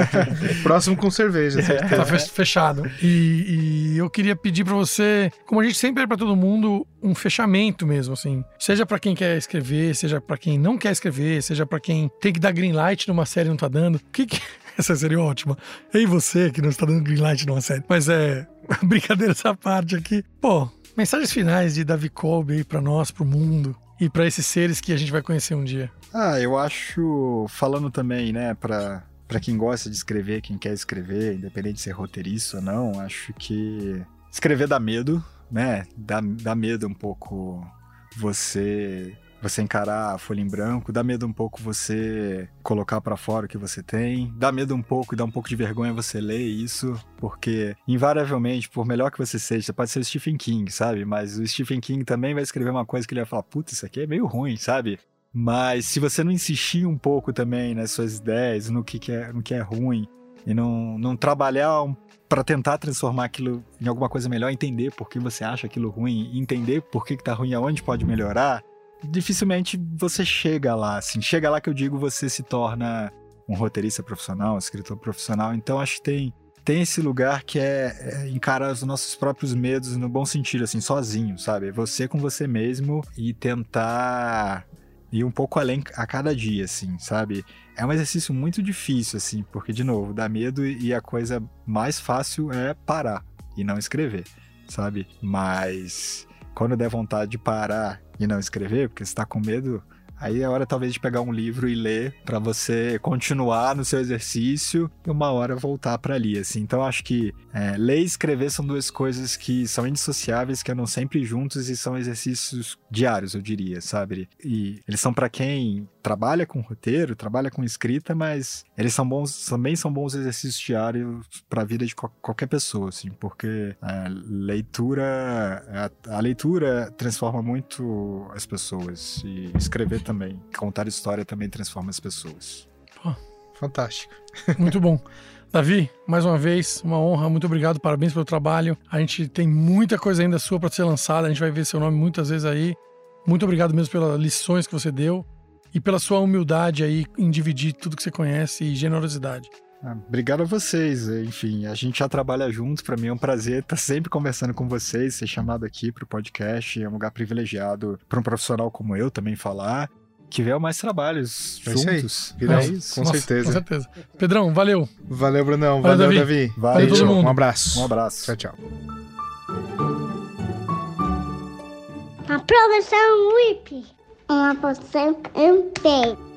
Próximo com cerveja, certeza. Tá fechado. E, e eu queria pedir para você, como a gente sempre é para todo mundo, um fechamento mesmo, assim. Seja para quem quer escrever, seja para quem não quer escrever, seja para quem tem que dar green light numa série e não tá dando. O que que essa seria ótima. E você que não está dando green light numa série. Mas é. Brincadeira essa parte aqui. Pô, mensagens finais de Davi Kolbe aí pra nós, pro mundo. E para esses seres que a gente vai conhecer um dia. Ah, eu acho, falando também, né, pra, pra quem gosta de escrever, quem quer escrever, independente de ser roteirista ou não, acho que escrever dá medo, né? Dá, dá medo um pouco você você encarar a folha em branco, dá medo um pouco você colocar para fora o que você tem, dá medo um pouco e dá um pouco de vergonha você ler isso, porque invariavelmente, por melhor que você seja, você pode ser o Stephen King, sabe? Mas o Stephen King também vai escrever uma coisa que ele vai falar, puta, isso aqui é meio ruim, sabe? Mas se você não insistir um pouco também nas suas ideias, no que, que é, no que é ruim, e não, não trabalhar um, para tentar transformar aquilo em alguma coisa melhor, entender por que você acha aquilo ruim, entender por que, que tá ruim, aonde pode melhorar, dificilmente você chega lá. Assim, chega lá que eu digo, você se torna um roteirista profissional, um escritor profissional. Então acho que tem tem esse lugar que é, é, encarar os nossos próprios medos no bom sentido, assim, sozinho, sabe? Você com você mesmo e tentar ir um pouco além a cada dia, assim, sabe? É um exercício muito difícil, assim, porque, de novo, dá medo e a coisa mais fácil é parar e não escrever, sabe? Mas quando der vontade de parar e não escrever, porque você está com medo, Aí é hora talvez de pegar um livro e ler para você continuar no seu exercício e uma hora voltar para ali, assim. Então acho que é, ler e escrever são duas coisas que são indissociáveis, que andam sempre juntos e são exercícios diários, eu diria, sabe? E eles são para quem trabalha com roteiro, trabalha com escrita, mas eles são bons, também são bons exercícios diários para a vida de qualquer pessoa, assim, porque a leitura, a, a leitura transforma muito as pessoas e escrever também. Contar história também transforma as pessoas. Pô, fantástico. Muito bom. Davi, mais uma vez, uma honra, muito obrigado, parabéns pelo trabalho. A gente tem muita coisa ainda sua para ser lançada, a gente vai ver seu nome muitas vezes aí. Muito obrigado mesmo pelas lições que você deu e pela sua humildade aí em dividir tudo que você conhece e generosidade. Ah, obrigado a vocês. Enfim, a gente já trabalha juntos. Para mim é um prazer estar sempre conversando com vocês, ser chamado aqui para o podcast. É um lugar privilegiado para um profissional como eu também falar. Que venham mais trabalhos é juntos. É, é isso, com Nossa, certeza. Com certeza. Pedrão, valeu. Valeu, Brunão. Valeu, valeu Davi. Davi. Valeu, valeu todo mundo. Um abraço. Um abraço. Tchau, tchau. A professora Whip. Uma em pé.